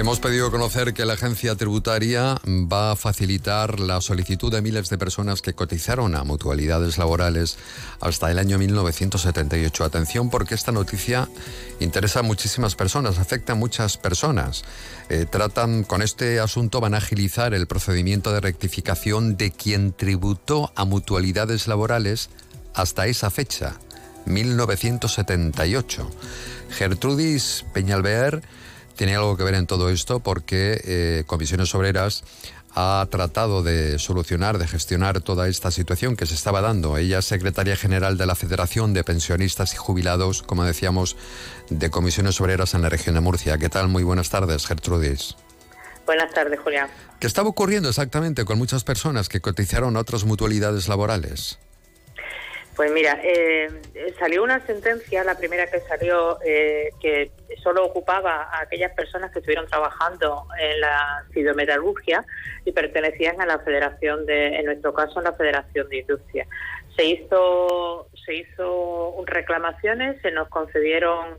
Speaker 1: Hemos pedido conocer que la agencia tributaria va a facilitar la solicitud de miles de personas que cotizaron a mutualidades laborales hasta el año 1978. Atención porque esta noticia interesa a muchísimas personas, afecta a muchas personas. Eh, tratan con este asunto, van a agilizar el procedimiento de rectificación de quien tributó a mutualidades laborales hasta esa fecha, 1978. Gertrudis Peñalver tiene algo que ver en todo esto porque eh, Comisiones Obreras ha tratado de solucionar, de gestionar toda esta situación que se estaba dando. Ella es secretaria general de la Federación de Pensionistas y Jubilados, como decíamos, de Comisiones Obreras en la región de Murcia. ¿Qué tal? Muy buenas tardes, Gertrudis.
Speaker 20: Buenas tardes, Julián.
Speaker 1: ¿Qué estaba ocurriendo exactamente con muchas personas que cotizaron a otras mutualidades laborales?
Speaker 20: Pues mira, eh, salió una sentencia, la primera que salió, eh, que solo ocupaba a aquellas personas que estuvieron trabajando en la fitometalurgia y pertenecían a la Federación de, en nuestro caso, a la Federación de Industria. Se hizo, se hizo reclamaciones, se nos concedieron,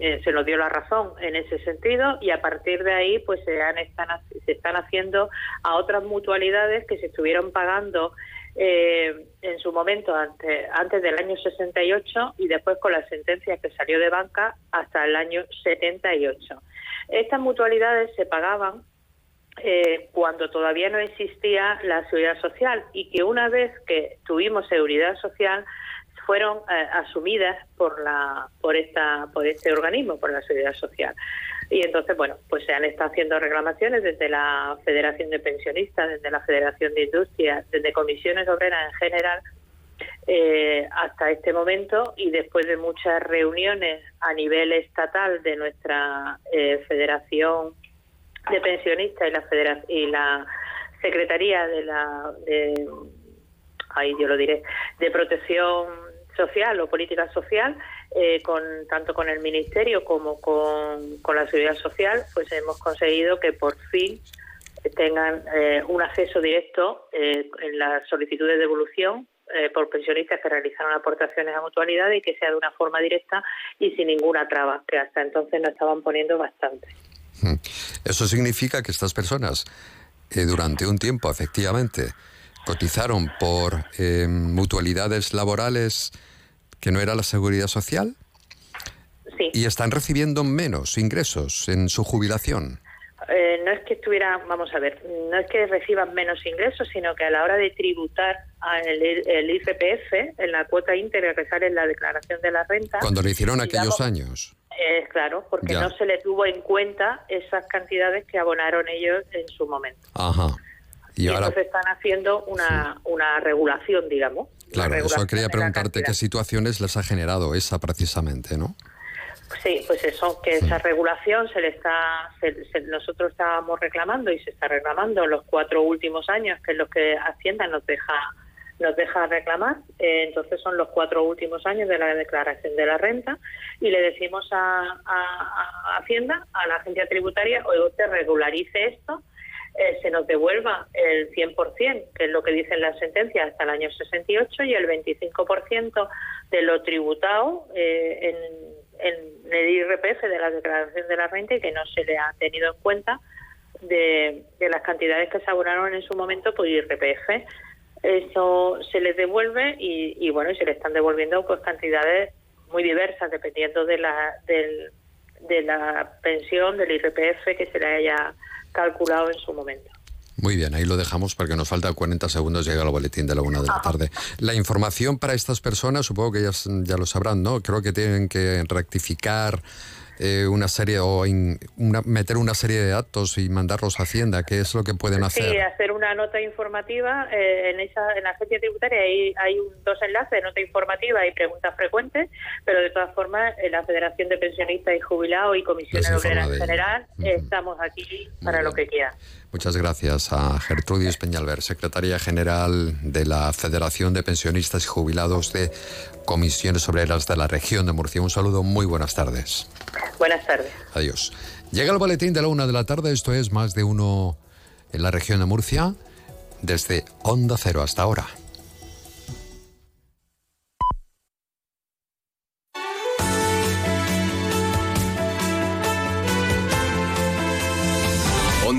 Speaker 20: eh, se nos dio la razón en ese sentido y a partir de ahí, pues se, han, están, se están haciendo a otras mutualidades que se estuvieron pagando eh, en su momento antes, del año 68 y después con la sentencia que salió de banca hasta el año 78. Estas mutualidades se pagaban eh, cuando todavía no existía la seguridad social y que una vez que tuvimos seguridad social fueron eh, asumidas por la por esta por este organismo por la seguridad social. Y entonces, bueno, pues se han estado haciendo reclamaciones desde la Federación de Pensionistas, desde la Federación de Industria, desde comisiones obreras en general, eh, hasta este momento y después de muchas reuniones a nivel estatal de nuestra eh, Federación de Pensionistas y la, y la Secretaría de la, de, ahí yo lo diré, de Protección Social o Política Social, eh, con tanto con el Ministerio como con, la Seguridad Social, pues hemos conseguido que por fin tengan eh, un acceso directo eh, en la solicitud de devolución por pensionistas que realizaron aportaciones a mutualidades y que sea de una forma directa y sin ninguna traba, que hasta entonces nos estaban poniendo bastante.
Speaker 1: Eso significa que estas personas, durante un tiempo, efectivamente, cotizaron por mutualidades laborales que no era la seguridad social.
Speaker 20: Sí.
Speaker 1: Y están recibiendo menos ingresos en su jubilación.
Speaker 20: Eh, no es que estuviera, vamos a ver, no es que reciban menos ingresos, sino que a la hora de tributar el, el IRPF, en la cuota íntegra que sale en la declaración de la renta.
Speaker 1: Cuando lo hicieron aquellos años.
Speaker 20: Es claro, porque no se le tuvo en cuenta esas cantidades que abonaron ellos en su momento.
Speaker 1: Ajá.
Speaker 20: Y, ahora... entonces están haciendo una, una regulación, digamos.
Speaker 1: Claro, eso quería preguntarte qué situaciones les ha generado esa precisamente, ¿no?
Speaker 20: Sí, pues eso, que esa regulación se le está, nosotros estábamos reclamando y se está reclamando en los cuatro últimos años, que es lo que Hacienda nos deja nos deja reclamar, eh, entonces son los cuatro últimos años de la declaración de la renta y le decimos a, a Hacienda, a la agencia tributaria, o usted regularice esto eh, se nos devuelva el 100%, que es lo que dicen las sentencias, hasta el año 68 y el 25% de lo tributado eh, en, el IRPF de la declaración de la renta y que no se le ha tenido en cuenta de, las cantidades que se abonaron en su momento por IRPF. Eso se les devuelve y, y bueno, se le están devolviendo pues cantidades muy diversas dependiendo de la, del, de la pensión, del IRPF que se le haya calculado en su momento.
Speaker 1: Muy bien, ahí lo dejamos porque nos falta 40 segundos, llega el boletín de la una de la tarde. La información para estas personas, supongo que ya, ya lo sabrán, ¿no? Creo que tienen que rectificar eh, una serie o in- una- meter una serie de datos y mandarlos a Hacienda? ¿Qué es lo que pueden hacer?
Speaker 20: Sí, hacer una nota informativa. eh, en, esa, en la agencia tributaria hay, hay un- dos enlaces, nota informativa y preguntas frecuentes, pero de todas formas, en la Federación de Pensionistas y Jubilados y
Speaker 1: informa
Speaker 20: Obreras en general, estamos aquí para lo que quieran.
Speaker 1: Muchas gracias a Gertrudis Peñalver, secretaria general de la Federación de Pensionistas y Jubilados de Comisiones Obreras de la región de Murcia. Un saludo, muy buenas tardes.
Speaker 20: Buenas tardes.
Speaker 1: Adiós. Llega el boletín de la una de la tarde, esto es más de uno en la región de Murcia, desde Onda Cero hasta ahora.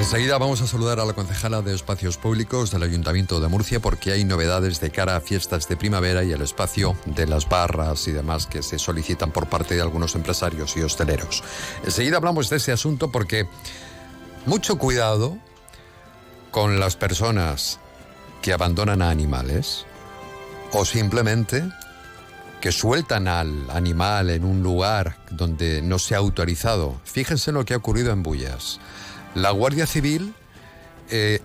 Speaker 1: Enseguida vamos a saludar a la concejala de Espacios Públicos del Ayuntamiento de Murcia porque hay novedades de cara a fiestas de primavera y el espacio de las barras y demás que se solicitan por parte de algunos empresarios y hosteleros. Enseguida hablamos de ese asunto porque mucho cuidado con las personas que abandonan a animales o simplemente que sueltan al animal en un lugar donde no se ha autorizado. Fíjense lo que ha ocurrido en Bullas. La Guardia Civil eh,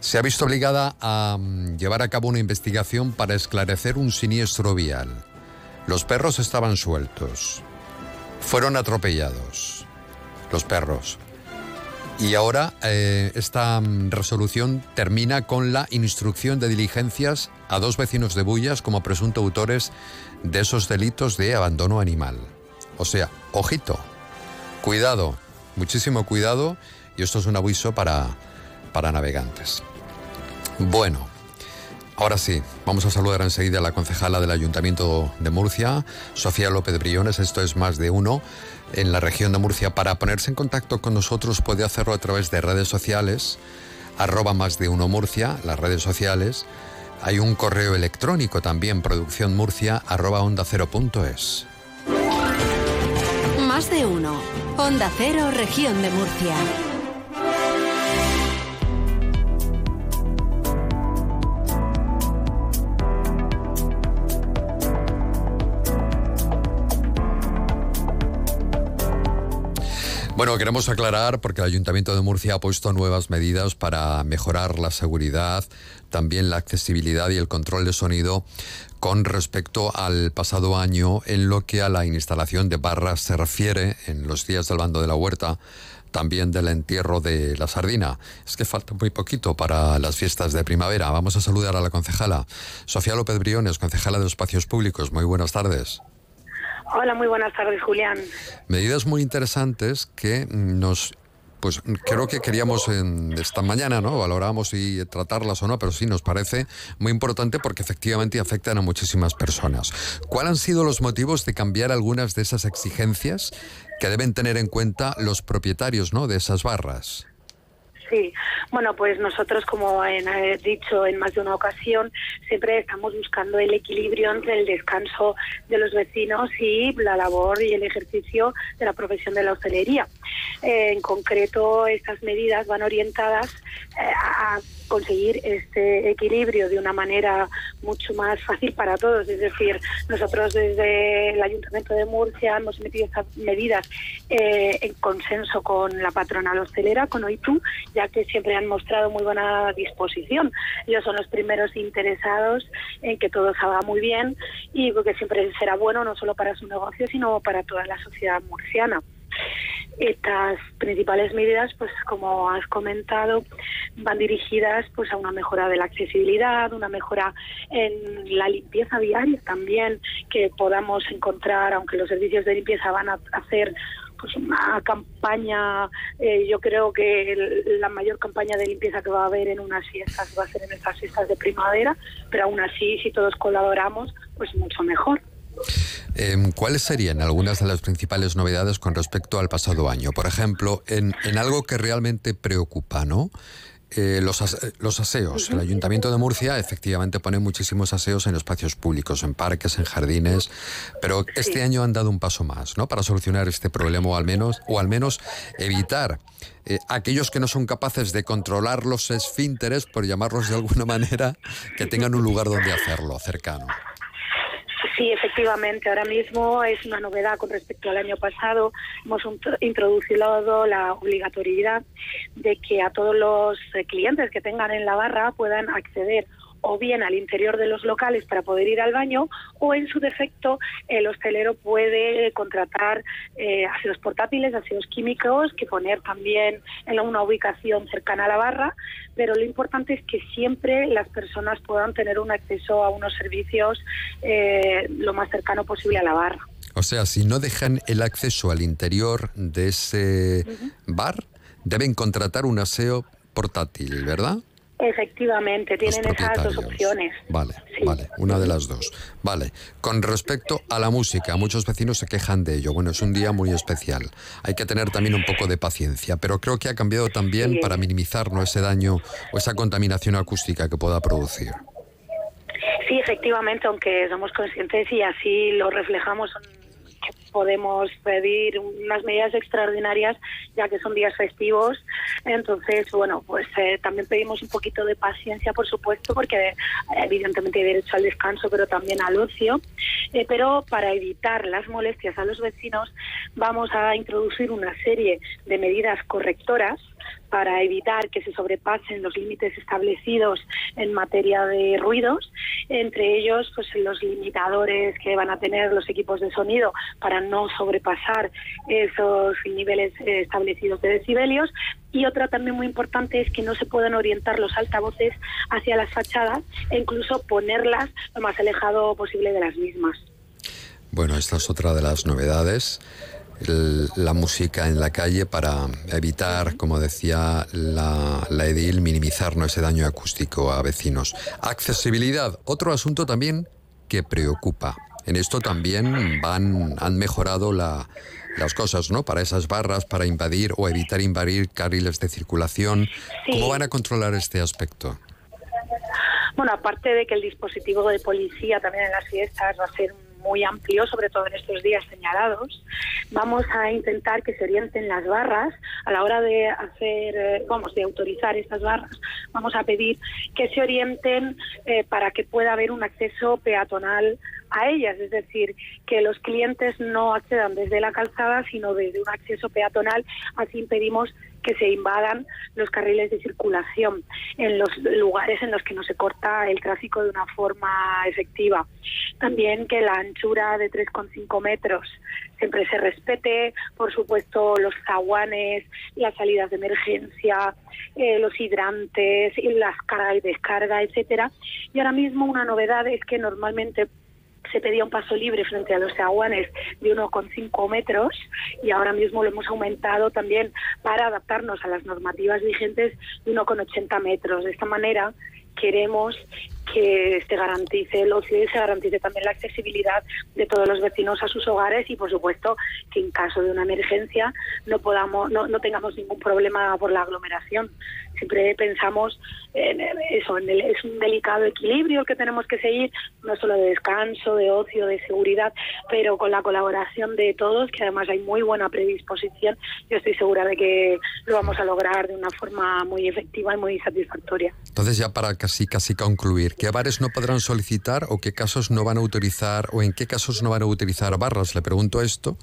Speaker 1: se ha visto obligada a mm, llevar a cabo una investigación para esclarecer un siniestro vial. Los perros estaban sueltos. Fueron atropellados. Los perros. Y ahora eh, esta mm, resolución termina con la instrucción de diligencias a dos vecinos de Bullas como presunto autores de esos delitos de abandono animal. O sea, ojito, cuidado, muchísimo cuidado, y esto es un aviso para, para navegantes. Bueno, ahora sí, vamos a saludar enseguida a la concejala del Ayuntamiento de Murcia, Sofía López Briones, esto es más de uno, en la región de Murcia. Para ponerse en contacto con nosotros puede hacerlo a través de redes sociales, arroba más de uno Murcia, las redes sociales. Hay un correo electrónico también, producciónmurcia, arroba onda cero.
Speaker 11: Más de uno. Onda Cero, región de Murcia.
Speaker 1: Bueno, queremos aclarar porque el Ayuntamiento de Murcia ha puesto nuevas medidas para mejorar la seguridad, también la accesibilidad y el control de sonido con respecto al pasado año en lo que a la instalación de barras se refiere en los días del bando de la huerta, también del entierro de la sardina. Es que falta muy poquito para las fiestas de primavera. Vamos a saludar a la concejala. Sofía López Briones, concejala de Espacios Públicos. Muy buenas tardes.
Speaker 21: Hola, muy buenas tardes, Julián.
Speaker 1: Medidas muy interesantes que nos pues creo que queríamos en esta mañana, ¿no? Valoramos si tratarlas o no, pero sí nos parece muy importante porque efectivamente afectan a muchísimas personas. ¿Cuáles han sido los motivos de cambiar algunas de esas exigencias que deben tener en cuenta los propietarios, ¿no? De esas barras.
Speaker 21: Sí, bueno, pues nosotros, como he dicho en más de una ocasión, siempre estamos buscando el equilibrio entre el descanso de los vecinos y la labor y el ejercicio de la profesión de la hostelería. Eh, en concreto, estas medidas van orientadas eh, a conseguir este equilibrio de una manera mucho más fácil para todos. Es decir, nosotros desde el Ayuntamiento de Murcia hemos metido estas medidas eh, en consenso con la patronal hostelera, con OITU, ya que siempre han mostrado muy buena disposición. Ellos son los primeros interesados en que todo salga muy bien y que siempre será bueno no solo para su negocio, sino para toda la sociedad murciana. Estas principales medidas, pues como has comentado, van dirigidas pues a una mejora de la accesibilidad, una mejora en la limpieza diaria también que podamos encontrar, aunque los servicios de limpieza van a hacer pues una campaña, eh, yo creo que la mayor campaña de limpieza que va a haber en unas fiestas va a ser en estas fiestas de primavera, pero aún así, si todos colaboramos, pues mucho mejor.
Speaker 1: Em, ¿Cuáles serían algunas de las principales novedades con respecto al pasado año? Por ejemplo, en algo que realmente preocupa, ¿no? Eh, los, ase- los aseos. El Ayuntamiento de Murcia efectivamente pone muchísimos aseos en espacios públicos, en parques, en jardines, pero este año han dado un paso más, ¿no? Para solucionar este problema o al menos, o al menos evitar eh, aquellos que no son capaces de controlar los esfínteres, por llamarlos de alguna manera, que tengan un lugar donde hacerlo, cercano.
Speaker 21: Sí, efectivamente. Ahora mismo es una novedad con respecto al año pasado. Hemos intro- introducido la obligatoriedad de que a todos los eh, clientes que tengan en la barra puedan acceder o bien al interior de los locales para poder ir al baño o en su defecto el hostelero puede contratar eh, aseos portátiles, aseos químicos que poner también en una ubicación cercana a la barra, pero lo importante es que siempre las personas puedan tener un acceso a unos servicios eh, lo más cercano posible a la barra.
Speaker 1: O sea, si no dejan el acceso al interior de ese bar, deben contratar un aseo portátil, ¿verdad?
Speaker 21: Efectivamente, tienen esas dos opciones.
Speaker 1: Vale, vale, una de las dos. Vale, con respecto a la música, muchos vecinos se quejan de ello. Bueno, es un día muy especial. Hay que tener también un poco de paciencia, pero creo que ha cambiado también
Speaker 21: Sí.
Speaker 1: para minimizar ¿no? ese daño o esa contaminación acústica que pueda producir.
Speaker 21: Sí, efectivamente, aunque somos conscientes y así lo reflejamos, que podemos pedir unas medidas extraordinarias ya que son días festivos. Entonces, bueno, pues eh, también pedimos un poquito de paciencia, por supuesto, porque eh, evidentemente hay derecho al descanso, pero también al ocio. Eh, pero para evitar las molestias a los vecinos, vamos a introducir una serie de medidas correctoras para evitar que se sobrepasen los límites establecidos en materia de ruidos, entre ellos pues los limitadores que van a tener los equipos de sonido para no sobrepasar esos niveles eh, establecidos de decibelios y otra también muy importante es que no se pueden orientar los altavoces hacia las fachadas e incluso ponerlas lo más alejado posible de las mismas.
Speaker 1: Bueno, esta es otra de las novedades. El- la música en la calle para evitar, como decía la, la edil, minimizar ¿no? ese daño acústico a vecinos. Accesibilidad, otro asunto también que preocupa. En esto también van, han mejorado la- las cosas, ¿no? Para esas barras, para invadir o evitar invadir carriles de circulación. ¿Cómo van a controlar este aspecto?
Speaker 21: Bueno, aparte de que el dispositivo de policía también en las fiestas va a ser muy amplio, sobre todo en estos días señalados, vamos a intentar que se orienten las barras a la hora de hacer, eh, vamos, de autorizar estas barras. Vamos a pedir que se orienten eh, para que pueda haber un acceso peatonal a ellas, es decir, que los clientes no accedan desde la calzada, sino desde un acceso peatonal. Así impedimos que se invadan los carriles de circulación en los lugares en los que no se corta el tráfico de una forma efectiva. También que la anchura de 3,5 metros siempre se respete, por supuesto los zaguanes, las salidas de emergencia, eh, los hidrantes, las carga y descarga, etcétera. Y ahora mismo una novedad es que normalmente se pedía un paso libre frente a los aguanes de 1,5 metros y ahora mismo lo hemos aumentado también para adaptarnos a las normativas vigentes de 1,80 metros. De esta manera queremos que se garantice el ocio y se garantice también la accesibilidad de todos los vecinos a sus hogares y por supuesto que en caso de una emergencia no podamos no, no tengamos ningún problema por la aglomeración. Siempre pensamos en eso en el, es un delicado equilibrio que tenemos que seguir no solo de descanso de ocio de seguridad pero con la colaboración de todos que además hay muy buena predisposición yo estoy segura de que lo vamos a lograr de una forma muy efectiva y muy satisfactoria.
Speaker 1: Entonces, ya para casi casi concluir, ¿qué bares no podrán solicitar o qué casos no van a utilizar o en qué casos no van a utilizar barras? Le pregunto esto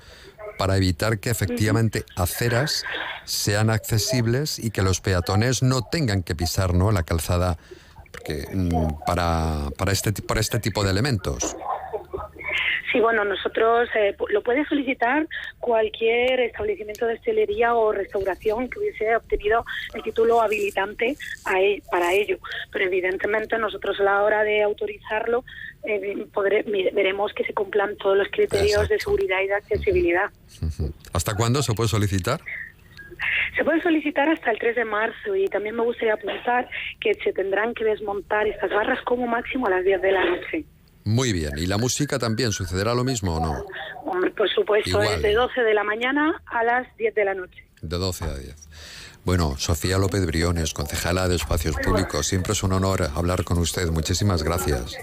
Speaker 1: para evitar que efectivamente aceras sean accesibles y que los peatones no tengan que pisar ¿no? la calzada porque, mm, para, para, este, para este tipo de elementos.
Speaker 21: Sí, bueno, nosotros eh, lo puede solicitar cualquier establecimiento de hostelería o restauración que hubiese obtenido el título habilitante a e- para ello. Pero evidentemente nosotros a la hora de autorizarlo eh, podré- veremos que se cumplan todos los criterios de seguridad y de accesibilidad.
Speaker 1: ¿Hasta cuándo se puede solicitar?
Speaker 21: Se puede solicitar hasta el 3 de marzo y también me gustaría apuntar que se tendrán que desmontar estas barras como máximo a las 10 de la noche.
Speaker 1: Muy bien. ¿Y la música también sucederá lo mismo o no?
Speaker 21: Hombre, por supuesto,
Speaker 1: Igual.
Speaker 21: es de 12 de la mañana a las 10 de la noche.
Speaker 1: De 12 a 10. Bueno, Sofía López Briones, concejala de Espacios Públicos, siempre es un honor hablar con usted. Muchísimas gracias.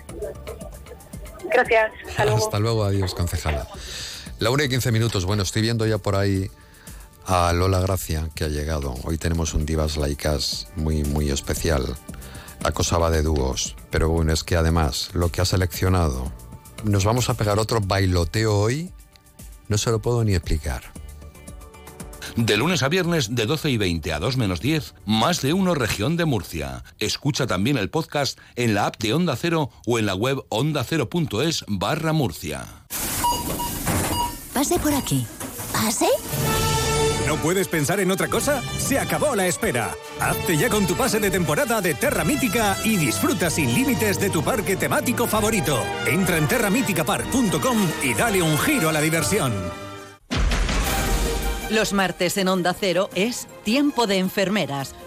Speaker 21: Gracias. Hasta luego.
Speaker 1: Hasta luego, adiós, concejala. La 1 y 15 minutos. Bueno, estoy viendo ya por ahí a Lola Gracia, que ha llegado. Hoy tenemos un Divas Laicas muy, muy especial. La cosa va de dúos. Pero bueno, es que además, lo que ha seleccionado, nos vamos a pegar otro bailoteo hoy. No se lo puedo ni explicar.
Speaker 7: De lunes a viernes de 12 y 20 a 2 menos 10, más de uno región de Murcia. Escucha también el podcast en la app de Onda Cero o en la web ondacero.es barra Murcia.
Speaker 11: Pase por aquí. ¿Pase?
Speaker 22: ¿No puedes pensar en otra cosa? Se acabó la espera. Hazte ya con tu pase de temporada de Terra Mítica y disfruta sin límites de tu parque temático favorito. Entra en terramíticapark.com y dale un giro a la diversión.
Speaker 23: Los martes en Onda Cero es Tiempo de Enfermeras,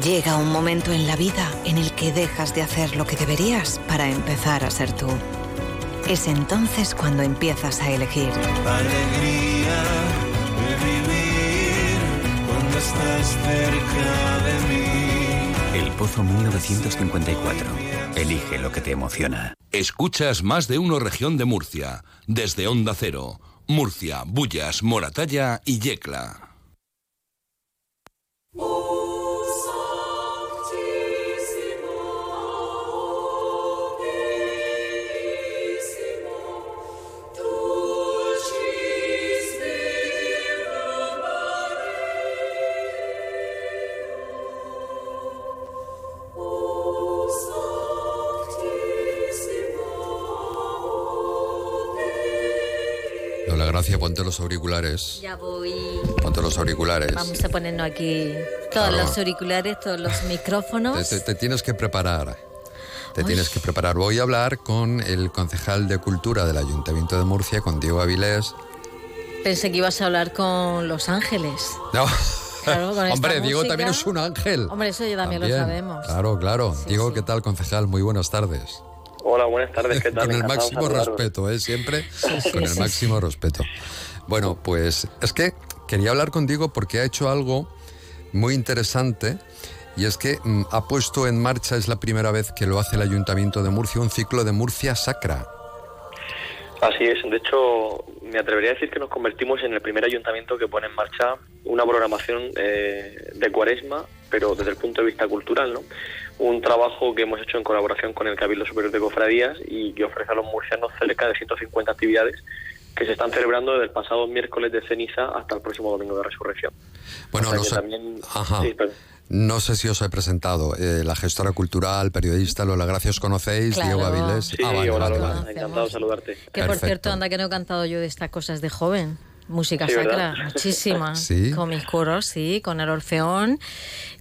Speaker 24: Llega un momento en la vida en el que dejas de hacer lo que deberías para empezar a ser tú. Es entonces cuando empiezas a elegir.
Speaker 25: Alegría de vivir cuando estás cerca de mí.
Speaker 26: El Pozo 1954. Elige lo que te emociona.
Speaker 7: Escuchas más de uno región de Murcia. Desde Onda Cero. Murcia, Bullas, Moratalla y Yecla.
Speaker 1: Ponte los auriculares.
Speaker 12: Ya voy.
Speaker 1: Ponte los auriculares.
Speaker 12: Vamos a ponernos aquí todos
Speaker 1: Claro.
Speaker 12: los auriculares, todos los micrófonos.
Speaker 1: te- te tienes que preparar. Te tienes que preparar. Voy a hablar con el concejal de Cultura del Ayuntamiento de Murcia, con Diego Avilés.
Speaker 12: Pensé que ibas a hablar con Los Ángeles.
Speaker 1: No.
Speaker 12: Claro, con
Speaker 1: Hombre, Diego
Speaker 12: música.
Speaker 1: también es un ángel.
Speaker 12: Hombre, eso ya también, lo sabemos.
Speaker 1: Claro, claro. Diego, ¿qué tal, concejal? Muy buenas tardes.
Speaker 27: Hola, buenas tardes, ¿qué tal?
Speaker 1: Con el máximo respeto, ¿eh? Siempre
Speaker 27: sí,
Speaker 1: con el
Speaker 27: sí.
Speaker 1: máximo respeto. Bueno, pues es que quería hablar con Diego porque ha hecho algo muy interesante y es que mm, ha puesto en marcha, es la primera vez que lo hace el Ayuntamiento de Murcia, un ciclo de Murcia Sacra.
Speaker 27: Así es, de hecho, me atrevería a decir que nos convertimos en el primer ayuntamiento que pone en marcha una programación eh, de cuaresma, pero desde el punto de vista cultural, ¿no? Un trabajo que hemos hecho en colaboración con el Cabildo Superior de Cofradías y que ofrece a los murcianos cerca de 150 actividades que se están celebrando desde el pasado miércoles de ceniza hasta el próximo domingo de resurrección.
Speaker 1: Bueno,
Speaker 27: O sea
Speaker 1: no sé,
Speaker 27: también-
Speaker 1: Ajá.
Speaker 27: sí,
Speaker 1: no sé si os he presentado. eh, la gestora cultural, periodista, Lola Gracia, ¿os conocéis?
Speaker 12: Claro.
Speaker 1: Diego Avilés.
Speaker 27: Sí,
Speaker 1: ah, vale,
Speaker 27: hola,
Speaker 1: vale, vale.
Speaker 27: encantado de saludarte.
Speaker 12: Que por cierto, anda que no he cantado yo de estas cosas de joven. Música
Speaker 27: Sí,
Speaker 12: sacra,
Speaker 27: ¿verdad?
Speaker 12: muchísima.
Speaker 1: Sí.
Speaker 12: Con mis coros, sí, con el Orfeón,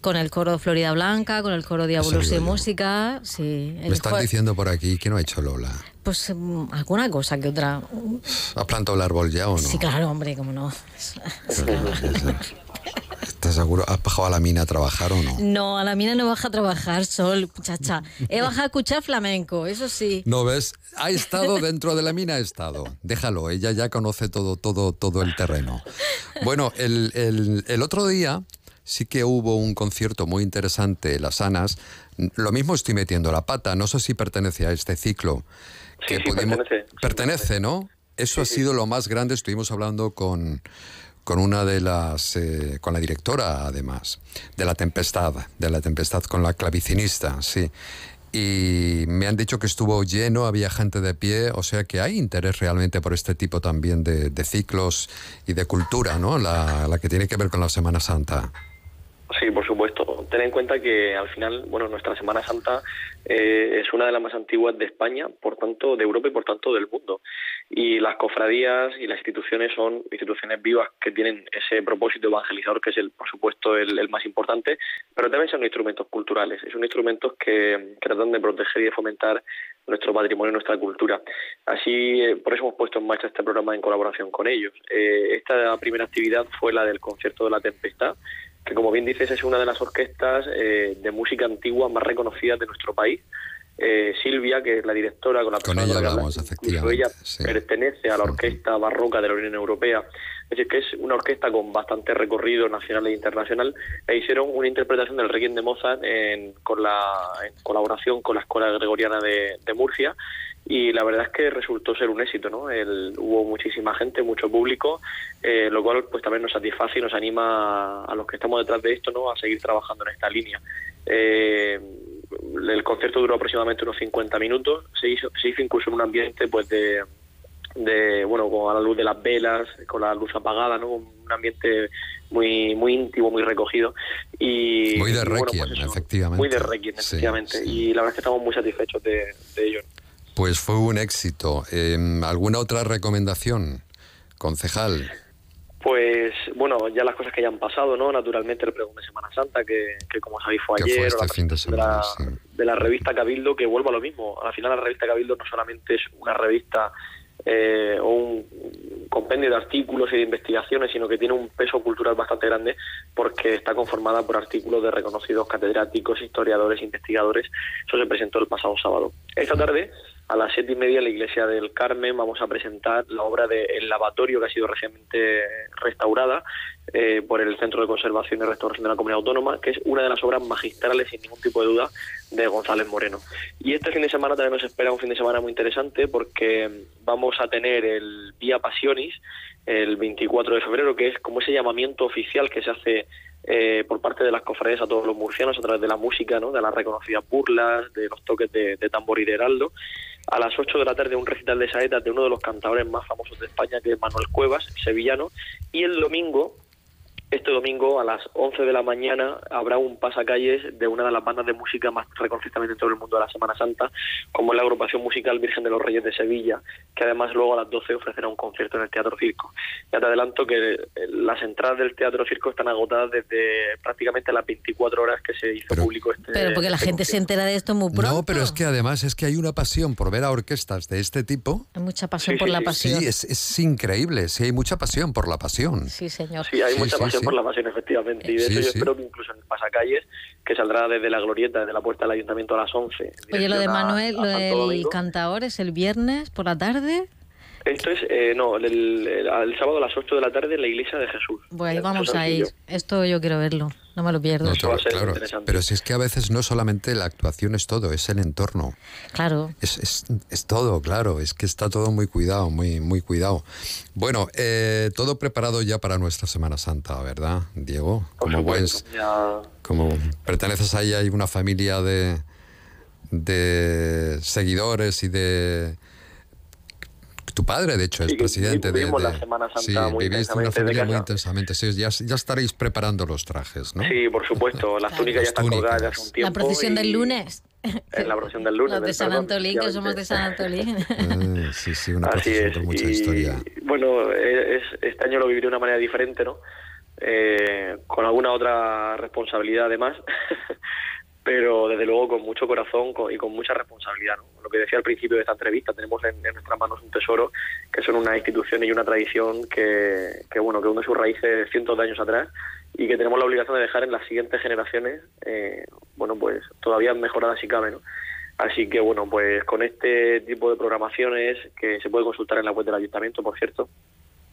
Speaker 12: con el coro Florida Blanca, con el coro Diabolos y. Música, sí. El
Speaker 1: Me están diciendo por aquí que no ha hecho Lola.
Speaker 12: Pues mm, alguna cosa que otra.
Speaker 1: ¿Has plantado el árbol ya o no?
Speaker 12: Sí, claro, hombre, cómo no.
Speaker 1: ¿Estás seguro? ¿Has bajado a la mina a trabajar o no?
Speaker 12: No, a la mina no baja a trabajar, Sol, muchacha. He bajado a escuchar flamenco, eso sí.
Speaker 1: No ves, ha estado dentro de la mina, ha estado. Déjalo, ella ya conoce todo, todo, todo el terreno. Bueno, el, el- el otro día sí que hubo un concierto muy interesante, Las Anas. Lo mismo estoy metiendo la pata, no sé si pertenece a este ciclo.
Speaker 27: Sí, sí, pertenece.
Speaker 1: Pertenece, ¿no? Eso ha sido lo más grande. Estuvimos hablando con, con una de las, eh, con la directora, además, de La Tempestad, de La Tempestad con la clavicinista, sí. Y me han dicho que estuvo lleno, había gente de pie, o sea que hay interés realmente por este tipo también de, de ciclos y de cultura, ¿no? La, la que tiene que ver con la Semana Santa.
Speaker 27: Sí, por supuesto. Ten en cuenta que al final, bueno, nuestra Semana Santa eh, es una de las más antiguas de España, por tanto, de Europa y por tanto del mundo. Y las cofradías y las instituciones son instituciones vivas que tienen ese propósito evangelizador que es, el, por supuesto, el, más importante, pero también son instrumentos culturales. Son instrumentos que, que tratan de proteger y de fomentar nuestro patrimonio nuestra cultura. Así, eh, por eso hemos puesto en marcha este programa en colaboración con ellos. Eh, esta primera actividad fue la del concierto de la tempestad, que como bien dices es una de las orquestas eh, de música antigua más reconocidas de nuestro país. Eh, Silvia, que es la directora con la
Speaker 1: Con ella hablamos,
Speaker 27: hablamos,
Speaker 1: efectivamente.
Speaker 27: ella
Speaker 1: sí.
Speaker 27: pertenece a la orquesta barroca de la Unión Europea. Es decir, que es una orquesta con bastante recorrido nacional e internacional. E hicieron una interpretación del Requiem de Mozart en, con la, en colaboración con la Escuela Gregoriana de, de Murcia. Y la verdad es que resultó ser un éxito, ¿no? El- hubo muchísima gente, mucho público, eh, lo cual pues también nos satisface y nos anima a los que estamos detrás de esto, ¿no? A seguir trabajando en esta línea. Eh, el concierto duró aproximadamente unos 50 minutos. Se hizo, se hizo incluso en un ambiente pues de, de bueno con a la luz de las velas, con la luz apagada, ¿no? Un ambiente muy muy íntimo, muy recogido y
Speaker 1: Muy de
Speaker 27: bueno,
Speaker 1: Requiem,
Speaker 27: pues eso,
Speaker 1: efectivamente.
Speaker 27: muy de Requiem,
Speaker 1: Sí,
Speaker 27: efectivamente. Y la verdad es que estamos muy satisfechos de, de ello.
Speaker 1: Pues fue un éxito. Eh, ¿Alguna otra recomendación, concejal?
Speaker 27: Pues bueno, ya las cosas que ya han pasado, ¿no? Naturalmente el pregón de Semana Santa, que, que como sabéis fue ayer,
Speaker 1: fue
Speaker 27: o
Speaker 1: este
Speaker 27: la
Speaker 1: fin de semana,
Speaker 27: de, la, de la revista Cabildo, que vuelvo a lo mismo. Al final la revista Cabildo no solamente es una revista eh, o un compendio de artículos y de investigaciones, sino que tiene un peso cultural bastante grande porque está conformada por artículos de reconocidos catedráticos, historiadores, investigadores. Eso se presentó el pasado sábado. Esta tarde, a las siete y media, en la iglesia del Carmen, vamos a presentar la obra de Lavatorio, que ha sido recientemente restaurada eh, por el Centro de Conservación y Restauración de la Comunidad Autónoma, que es una de las obras magistrales, sin ningún tipo de duda, de González Moreno. Y este fin de semana también nos espera un fin de semana muy interesante porque vamos a tener el Vía Pasionis el 24 de febrero, que es como ese llamamiento oficial que se hace eh, por parte de las cofradías a todos los murcianos a través de la música, ¿no? de las reconocidas burlas, de los toques de, de tambor y de heraldo. A las 8 de la tarde un recital de saetas de uno de los cantadores más famosos de España, que es Manuel Cuevas, sevillano. Y el domingo, este domingo a las 11 de la mañana habrá un pasacalles de una de las bandas de música más reconocidas también en todo el mundo de la Semana Santa, como es la agrupación musical Virgen de los Reyes de Sevilla, que además luego a las 12 ofrecerá un concierto en el Teatro Circo. Ya te adelanto que eh, las entradas del Teatro Circo están agotadas desde prácticamente las 24 horas que se hizo público este
Speaker 12: Pero porque la
Speaker 27: este
Speaker 12: gente se entera de esto muy pronto.
Speaker 1: No, pero es que además es que hay una pasión por ver a orquestas de este tipo.
Speaker 12: Hay mucha pasión por la pasión.
Speaker 1: Sí, es, es increíble. Sí, hay mucha pasión por la pasión.
Speaker 12: Sí, señor.
Speaker 27: Sí, hay
Speaker 1: Sí,
Speaker 27: mucha
Speaker 1: sí,
Speaker 27: pasión
Speaker 1: sí.
Speaker 27: por la pasión, efectivamente. Y de
Speaker 1: Sí,
Speaker 27: hecho yo
Speaker 1: sí.
Speaker 27: espero que incluso en el pasacalles, que saldrá desde la glorieta, desde la puerta del ayuntamiento a las 11. en
Speaker 12: Oye, lo de
Speaker 27: dirección a-
Speaker 12: Manuel,
Speaker 27: a
Speaker 12: lo del
Speaker 27: Domingo.
Speaker 12: cantador es el viernes por la tarde.
Speaker 27: Esto es, eh, no, el, el- el sábado a las 8 de la tarde en la iglesia de Jesús.
Speaker 12: Pues ahí vamos a ir. Esto yo quiero verlo. No me lo pierdo.
Speaker 1: No, todo- claro, pero si es que a veces no solamente la actuación es todo, es el entorno.
Speaker 12: Claro.
Speaker 1: Es, es, es todo, claro, es que está todo muy cuidado, muy, muy cuidado. Bueno, eh, todo preparado ya para nuestra Semana Santa, ¿verdad, Diego? Como
Speaker 27: Ya-
Speaker 1: como perteneces ahí hay una familia de, de seguidores y de tu padre de hecho es presidente de,
Speaker 27: vivimos la
Speaker 1: de-
Speaker 27: Semana Santa
Speaker 1: sí,
Speaker 27: muy
Speaker 1: viviste una
Speaker 27: intensamente
Speaker 1: familia
Speaker 27: desde
Speaker 1: muy
Speaker 27: casa.
Speaker 1: intensamente sí, ya, ya estaréis preparando los trajes ¿no?
Speaker 27: Sí, por supuesto. Las túnicas ya están colgadas desde hace un tiempo.
Speaker 12: La procesión
Speaker 27: y-
Speaker 12: del lunes.
Speaker 27: En la procesión del lunes.
Speaker 12: Los de San Antolín, que somos de San Antolín.
Speaker 1: Eh, sí sí una
Speaker 27: Así
Speaker 1: procesión
Speaker 27: es.
Speaker 1: con mucha
Speaker 27: y,
Speaker 1: historia
Speaker 27: Bueno, es, este año lo viviré de una manera diferente, ¿no? Eh, con alguna otra responsabilidad además, pero desde luego con mucho corazón y con mucha responsabilidad. ¿no? Lo que decía al principio de esta entrevista, tenemos en, nuestras manos un tesoro que son una institución y una tradición que, que bueno, que hunde sus raíces cientos de años atrás y que tenemos la obligación de dejar en las siguientes generaciones, eh, bueno, pues todavía mejoradas si cabe, ¿no? Así que bueno, pues con este tipo de programaciones que se puede consultar en la web del ayuntamiento, por cierto,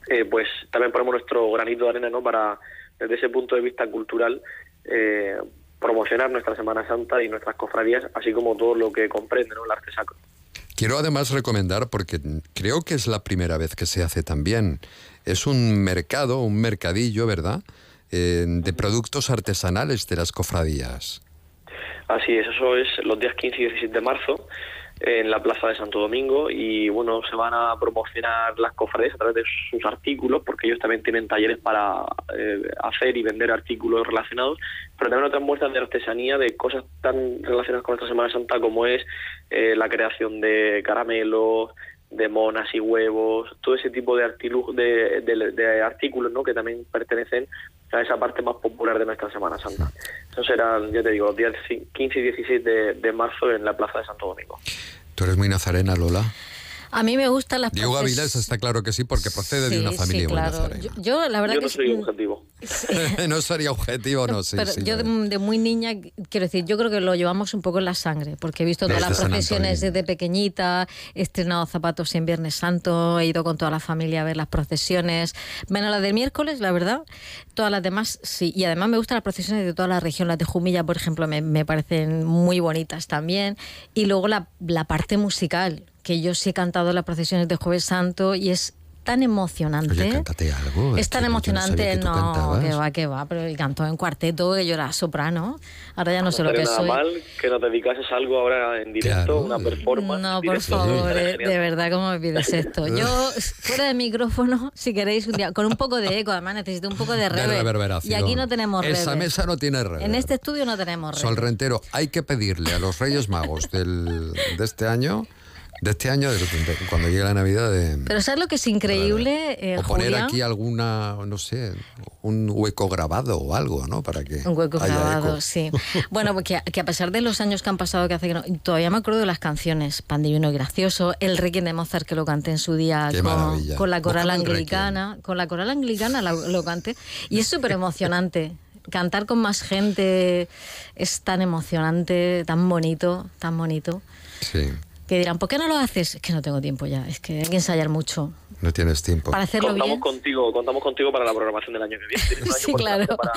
Speaker 27: eh, pues también ponemos nuestro granito de arena, ¿no? Para desde ese punto de vista cultural eh, promocionar nuestra Semana Santa y nuestras cofradías, así como todo lo que comprende, ¿no? El arte sacro.
Speaker 1: Quiero además recomendar, porque creo que es la primera vez que se hace también, es un mercado, un mercadillo, ¿verdad? Eh, de productos artesanales de las cofradías.
Speaker 27: Así es, eso es los días 15 y 16 de marzo. En la Plaza de Santo Domingo y bueno, se van a promocionar las cofradías a través de sus artículos porque ellos también tienen talleres para eh, hacer y vender artículos relacionados, pero también otras muestras de artesanía de cosas tan relacionadas con esta Semana Santa como es eh, la creación de caramelos, de monas y huevos, todo ese tipo de, de, de- de artículos ¿no? que también pertenecen esa parte más popular de nuestra Semana Santa. Eso serán, ya te digo, los días 15 y 16 de, de marzo en la Plaza de Santo Domingo.
Speaker 1: ¿Tú eres muy nazarena, Lola?
Speaker 12: A mí me gustan las
Speaker 1: Diego Avilés está claro que sí, porque procede de
Speaker 12: Sí,
Speaker 1: una
Speaker 12: sí,
Speaker 1: familia muy
Speaker 12: claro. Yo, yo, la verdad
Speaker 27: Yo
Speaker 12: que
Speaker 27: no soy objetivo.
Speaker 1: no sería objetivo, no, sí,
Speaker 12: pero
Speaker 1: sí.
Speaker 12: yo de, de muy niña, quiero decir, yo creo que lo llevamos un poco en la sangre, porque he visto todas
Speaker 1: Desde
Speaker 12: las procesiones desde pequeñita, he estrenado zapatos en Viernes Santo, he ido con toda la familia a ver las procesiones, menos las del miércoles, la verdad, todas las demás sí, y además me gustan las procesiones de toda la región, las de Jumilla, por ejemplo, me, me parecen muy bonitas también, y luego la, la parte musical, que yo sí he cantado las procesiones de Jueves Santo y es tan emocionante.
Speaker 1: Oye, cántate algo.
Speaker 12: Es tan
Speaker 1: que yo no sabía
Speaker 12: emocionante,
Speaker 1: que tú
Speaker 12: no,
Speaker 1: cantabas.
Speaker 12: que va, que va, pero él cantó en cuarteto, que yo era soprano, ahora ya no sé lo que
Speaker 27: nada
Speaker 12: soy.
Speaker 27: mal que nos dedicases algo ahora en directo, una performance.
Speaker 12: No, por
Speaker 27: directo.
Speaker 12: favor, eh, de verdad, ¿cómo me pides esto? Yo, fuera de micrófono, si queréis, un día, con un poco de eco, además necesito un poco de
Speaker 1: De
Speaker 12: reverb.
Speaker 1: reverberación.
Speaker 12: Y aquí no tenemos
Speaker 1: Esa
Speaker 12: reverb.
Speaker 1: mesa no tiene reverb.
Speaker 12: En este estudio no tenemos reverb.
Speaker 1: Sol Rentero, hay que pedirle a los Reyes Magos del, de este año, de este año, de- de- cuando llegue la Navidad, de,
Speaker 12: Pero ¿sabes lo que es increíble, eh,
Speaker 1: o poner aquí alguna, no sé, un hueco grabado o algo, ¿no? Para que
Speaker 12: Un hueco
Speaker 1: haya
Speaker 12: grabado,
Speaker 1: eco.
Speaker 12: sí. Bueno, porque a, que a pesar de los años que han pasado, que hace que no, todavía me acuerdo de las canciones, Pan Divino y Gracioso, el Requiem de Mozart que lo canté en su día con, con la coral anglicana, con la coral anglicana lo, lo canté y es súper emocionante. Cantar con más gente es tan emocionante, tan bonito, tan bonito.
Speaker 1: Sí,
Speaker 12: Que dirán, ¿por qué no lo haces? Es que no tengo tiempo ya, es que hay que ensayar mucho.
Speaker 1: no tienes tiempo.
Speaker 12: Para hacerlo
Speaker 27: contamos
Speaker 12: bien.
Speaker 27: contigo, contamos contigo para la programación del año que viene.
Speaker 12: Sí, claro.
Speaker 27: Para,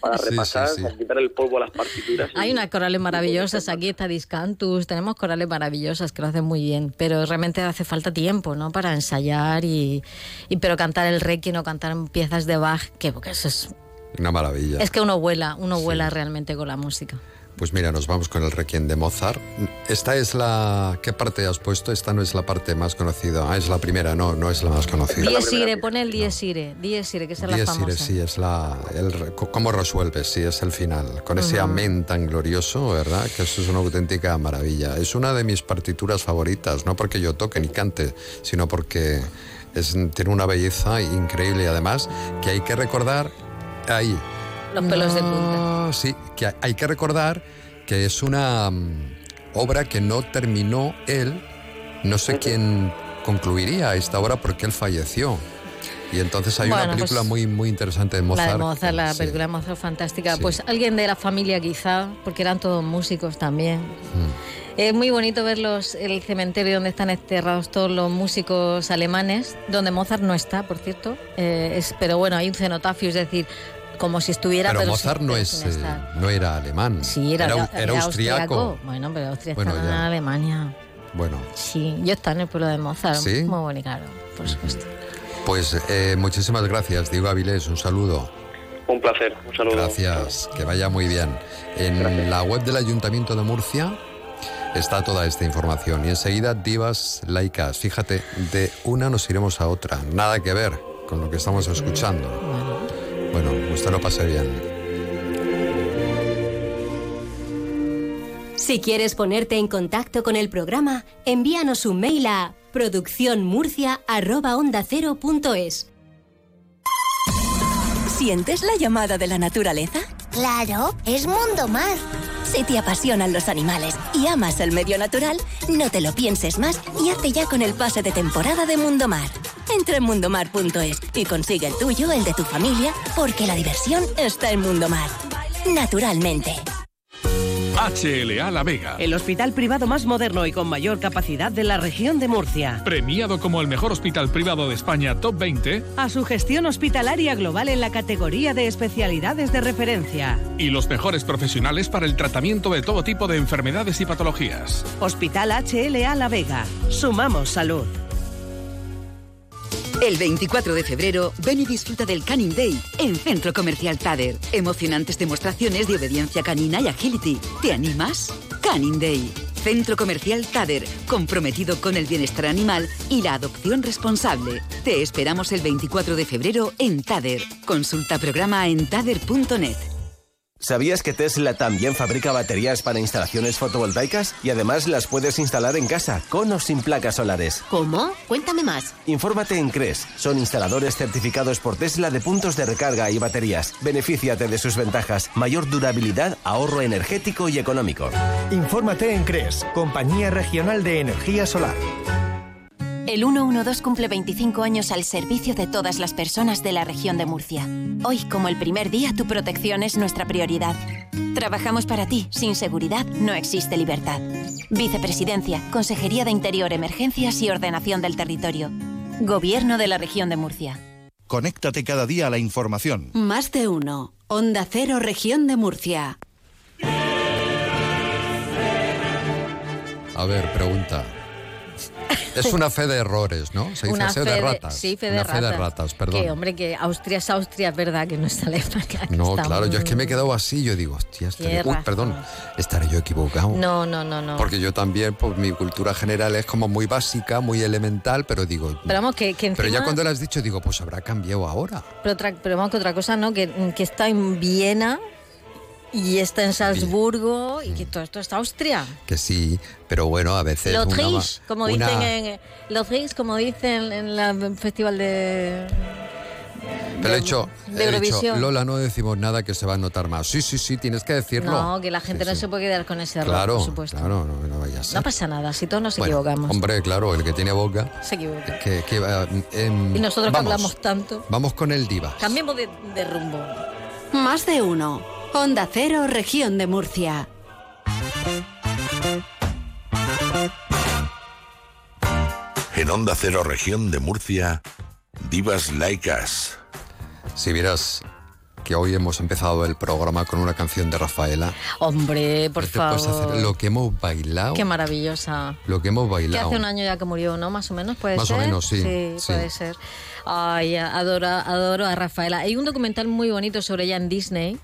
Speaker 27: para
Speaker 1: Sí,
Speaker 27: repasar,
Speaker 1: sí, sí.
Speaker 27: para quitar el polvo a las partituras.
Speaker 12: Hay unas corales maravillosas, aquí está Discantus, tenemos corales maravillosas que lo hacen muy bien, pero realmente hace falta tiempo, ¿no? Para ensayar y, y pero cantar el requiem o cantar piezas de Bach, que porque eso es,
Speaker 1: Una maravilla.
Speaker 12: es que uno vuela, uno vuela realmente con la música.
Speaker 1: Pues mira, nos vamos con el Requiem de Mozart. Esta es la... ¿Qué parte has puesto? Esta no es la parte más conocida. Ah, es la primera, no, no es la más conocida.
Speaker 12: Dies ire, pone el dies ire, dies ire, que es la famosa.
Speaker 1: ire, sí, es la... El, ¿Cómo resuelves? Sí, es el final. Con ese amén tan glorioso, ¿verdad? Que eso es una auténtica maravilla. Es una de mis partituras favoritas, no porque yo toque ni cante, sino porque es, tiene una belleza increíble y además que hay que recordar ahí.
Speaker 12: Los pelos de punta.
Speaker 1: No, Sí, que hay- que recordar que es una mm, obra que no terminó él. No sé quién concluiría esta obra porque él falleció. Y entonces hay una película
Speaker 12: pues,
Speaker 1: muy, muy interesante de Mozart.
Speaker 12: La de Mozart, la
Speaker 1: Sí.
Speaker 12: película de Mozart fantástica.
Speaker 1: Sí.
Speaker 12: Pues alguien de la familia quizá, porque eran todos músicos también.
Speaker 1: Mm.
Speaker 12: Es muy bonito ver los, el cementerio donde están enterrados todos los músicos alemanes, donde Mozart no está, por cierto. Eh, es, pero bueno, hay un cenotafio, es decir, como si estuviera...
Speaker 1: Pero
Speaker 12: sin-
Speaker 1: Mozart no,
Speaker 12: pero
Speaker 1: es, eh, no era alemán.
Speaker 12: Sí, era,
Speaker 1: era,
Speaker 12: era,
Speaker 1: era austriaco.
Speaker 12: Bueno, pero Austria
Speaker 1: Bueno,
Speaker 12: está en. Alemania.
Speaker 1: Bueno,
Speaker 12: Sí, yo estaba en el pueblo de Mozart.
Speaker 1: ¿Sí?
Speaker 12: Muy bonito, claro, por supuesto.
Speaker 1: pues eh, muchísimas gracias, Diego Avilés. Un saludo.
Speaker 27: Un placer, un saludo.
Speaker 1: Gracias, que vaya muy bien. En la web del Ayuntamiento de Murcia está toda esta información y enseguida divas laicas. Fíjate, de una nos iremos a otra, nada que ver con lo que estamos escuchando. Bueno, usted lo pase bien.
Speaker 28: Si quieres ponerte en contacto con el programa, envíanos un mail a producciónmurcia.ondacero.es.
Speaker 29: ¿Sientes la llamada de la naturaleza?
Speaker 30: Claro, es Mundo Mar.
Speaker 29: Si te apasionan los animales y amas el medio natural, no te lo pienses más y hazte ya con el pase de temporada de Mundo Mar. Entra en mundomar.es y consigue el tuyo, el de tu familia, porque la diversión está en Mundo Mar. Naturalmente.
Speaker 31: HLA La Vega.
Speaker 32: El hospital privado más moderno y con mayor capacidad de la región de Murcia.
Speaker 31: Premiado como el mejor hospital privado de España Top 20
Speaker 32: A su gestión hospitalaria global en la categoría de especialidades de referencia.
Speaker 31: y los mejores profesionales para el tratamiento de todo tipo de enfermedades y patologías.
Speaker 32: Hospital HLA La Vega. Sumamos salud.
Speaker 33: El 24 de febrero, ven y disfruta del Canning Day en Centro Comercial Tader. Emocionantes demostraciones de obediencia canina y agility. ¿Te animas? Canning Day. Centro Comercial Tader, comprometido con el bienestar animal y la adopción responsable. Te esperamos el 24 de febrero en Tader. Consulta programa en tader.net.
Speaker 34: ¿Sabías que Tesla también fabrica baterías para instalaciones fotovoltaicas? Y además las puedes instalar en casa, con o sin placas solares.
Speaker 35: ¿Cómo? Cuéntame más.
Speaker 34: Infórmate en CRES. Son instaladores certificados por Tesla de puntos de recarga y baterías. Benefíciate de sus ventajas. Mayor durabilidad, ahorro energético y económico.
Speaker 36: Infórmate en CRES, Compañía Regional de Energía Solar.
Speaker 37: El 112 cumple 25 años al servicio de todas las personas de la región de Murcia. Hoy, como el primer día, tu protección es nuestra prioridad. Trabajamos para ti. Sin seguridad no existe libertad. Vicepresidencia, Consejería de Interior, Emergencias y Ordenación del Territorio. Gobierno de la región de Murcia.
Speaker 38: Conéctate cada día a la información.
Speaker 11: Más de uno. Onda Cero, región de Murcia.
Speaker 1: A ver, pregunta. Es una fe de errores, ¿no? Se dice
Speaker 12: Una
Speaker 1: fe, de
Speaker 12: de-
Speaker 1: ratas.
Speaker 12: sí, fe de
Speaker 1: una fe de
Speaker 12: ratas.
Speaker 1: ratas, perdón.
Speaker 12: Que, hombre, que Austria es Austria, es verdad que no está Alemania.
Speaker 1: no, claro, yo es que me he quedado así, yo digo, hostia, estaré, uy, perdón, estaré yo equivocado.
Speaker 12: No, no, no, no.
Speaker 1: Porque yo también, pues mi cultura general es como muy básica, muy elemental, pero digo,
Speaker 12: Pero vamos, que, que encima...
Speaker 1: pero ya cuando lo has dicho, digo, pues habrá cambiado ahora.
Speaker 12: Pero, otra- pero vamos que otra cosa, ¿no? Que, que está en Viena y está en Salzburgo y que todo esto está Austria.
Speaker 1: Que sí, pero bueno, a veces. una
Speaker 12: L'Autriche, como
Speaker 1: una-
Speaker 12: dicen en... L'Autriche, como dicen en el festival de...
Speaker 1: Pero he dicho,
Speaker 12: de
Speaker 1: he dicho,
Speaker 12: Eurovisión.
Speaker 1: Lola, no decimos nada que se va a notar más. Sí, sí, sí, tienes que decirlo.
Speaker 12: No, que la gente no se puede quedar con ese error,
Speaker 1: claro,
Speaker 12: por supuesto.
Speaker 1: claro, no, no vaya a ser.
Speaker 12: No pasa nada, si todos nos
Speaker 1: Bueno,
Speaker 12: equivocamos.
Speaker 1: Hombre, claro, el que tiene boca.
Speaker 12: Se equivoca.
Speaker 1: Que, que, eh,
Speaker 12: Y nosotros que hablamos tanto.
Speaker 1: Vamos con el diva.
Speaker 12: Cambiemos de, de rumbo.
Speaker 11: Más de uno. Onda Cero, región de Murcia.
Speaker 39: En Onda Cero Región de Murcia, Divas Laicas.
Speaker 1: Si vieras que hoy hemos empezado el programa con una canción de Rafaela.
Speaker 12: Hombre, por
Speaker 1: ¿qué te puedes
Speaker 12: favor.
Speaker 1: hacer? Lo que hemos bailado.
Speaker 12: Qué maravillosa.
Speaker 1: Lo que hemos
Speaker 12: Que
Speaker 1: bailado.
Speaker 12: hace un año ya que murió, ¿no? Más o menos, puede
Speaker 1: Más o
Speaker 12: ser.
Speaker 1: menos, sí,
Speaker 12: Sí,
Speaker 1: sí.
Speaker 12: puede ser. Ay, adoro, adoro a Rafaela. Hay un documental muy bonito sobre ella en Disney.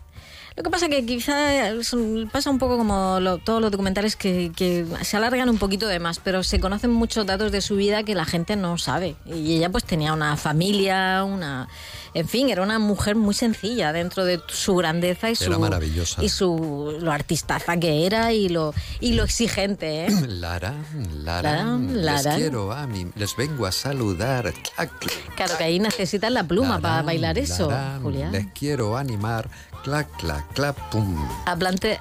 Speaker 12: Lo que pasa que quizá es pasa un poco como lo- todos los documentales que, que se alargan un poquito de más, pero se conocen muchos datos de su vida que la gente no sabe. Y ella pues tenía una familia, una... En fin, era una mujer muy sencilla dentro de su grandeza y su...
Speaker 1: Era maravillosa.
Speaker 12: Y su, lo artistaza que era y lo, y lo exigente, ¿eh?
Speaker 1: Lara, Lara, les quiero a mí, les vengo a saludar.
Speaker 12: Claro que ahí necesitas la pluma para bailar eso, Julián.
Speaker 1: Les quiero animar. Clac, clac, clac, pum.
Speaker 12: Hablante,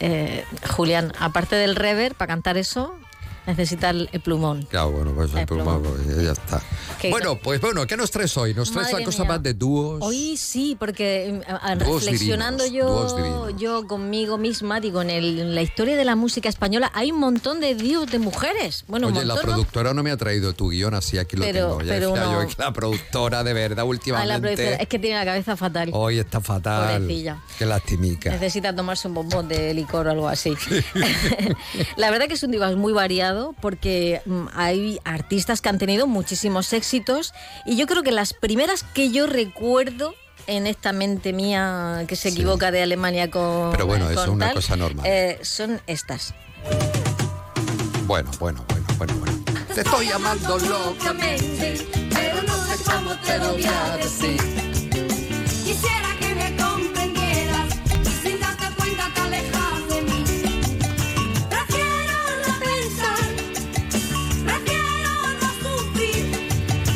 Speaker 12: eh, Julián, aparte del rever, para cantar eso, necesitas el, el plumón.
Speaker 1: Claro, bueno, pues,
Speaker 12: Eh,
Speaker 1: pues,
Speaker 12: plomo.
Speaker 1: pues, ya está. Bueno, pues bueno, ¿qué nos traes hoy? ¿Nos traes la cosa
Speaker 12: mía.
Speaker 1: más de dúos?
Speaker 12: Hoy sí, porque a-
Speaker 1: Dúos
Speaker 12: reflexionando
Speaker 1: divinos,
Speaker 12: yo, yo conmigo misma, digo, en, el- en la historia de la música española hay un montón de dúos de mujeres. Bueno,
Speaker 1: Oye, la productora no me ha traído tu guion, así aquí lo
Speaker 12: Pero-
Speaker 1: tengo. Ya
Speaker 12: pero
Speaker 1: decía
Speaker 12: no.
Speaker 1: yo que la productora, de verdad,
Speaker 12: la
Speaker 1: últimamente,
Speaker 12: productora, es que tiene la cabeza fatal.
Speaker 1: hoy está fatal.
Speaker 12: Pobrecilla.
Speaker 1: Qué lastimica.
Speaker 12: Necesita tomarse un bombón de licor o algo así. la verdad que es un divas muy variado porque mm, hay artistas que han tenido muchísimos éxitos y yo creo que las primeras que yo recuerdo en esta mente mía que se equivoca de Alemania con
Speaker 1: Pero bueno, eso es una
Speaker 12: tal,
Speaker 1: cosa normal.
Speaker 12: eh, son estas.
Speaker 1: Bueno, bueno, bueno, bueno, bueno. Te estoy amando
Speaker 25: locamente, pero no sé cómo te lo voy a decir. Quisiera que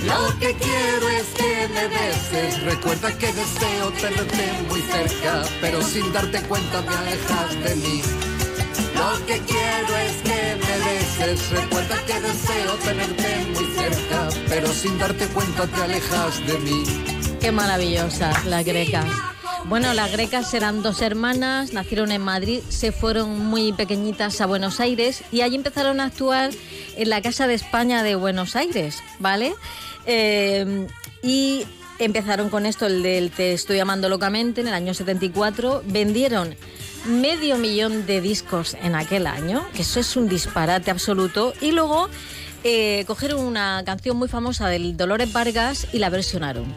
Speaker 25: Lo que quiero es que me beses.
Speaker 1: Recuerda que deseo tenerte muy cerca, pero sin darte cuenta te alejas de mí.
Speaker 25: Lo que quiero es que me beses.
Speaker 1: Recuerda que deseo tenerte muy cerca, pero sin darte cuenta te alejas de mí.
Speaker 12: Qué maravillosas las grecas. Bueno, las grecas eran dos hermanas, nacieron en Madrid, se fueron muy pequeñitas a Buenos Aires y allí empezaron a actuar en la Casa de España de Buenos Aires, ¿vale? Eh, y empezaron con esto, el del Te estoy amando locamente, en el año 74. Vendieron medio millón de discos en aquel año, que eso es un disparate absoluto. Y luego eh, cogieron una canción muy famosa del Dolores Vargas y la versionaron.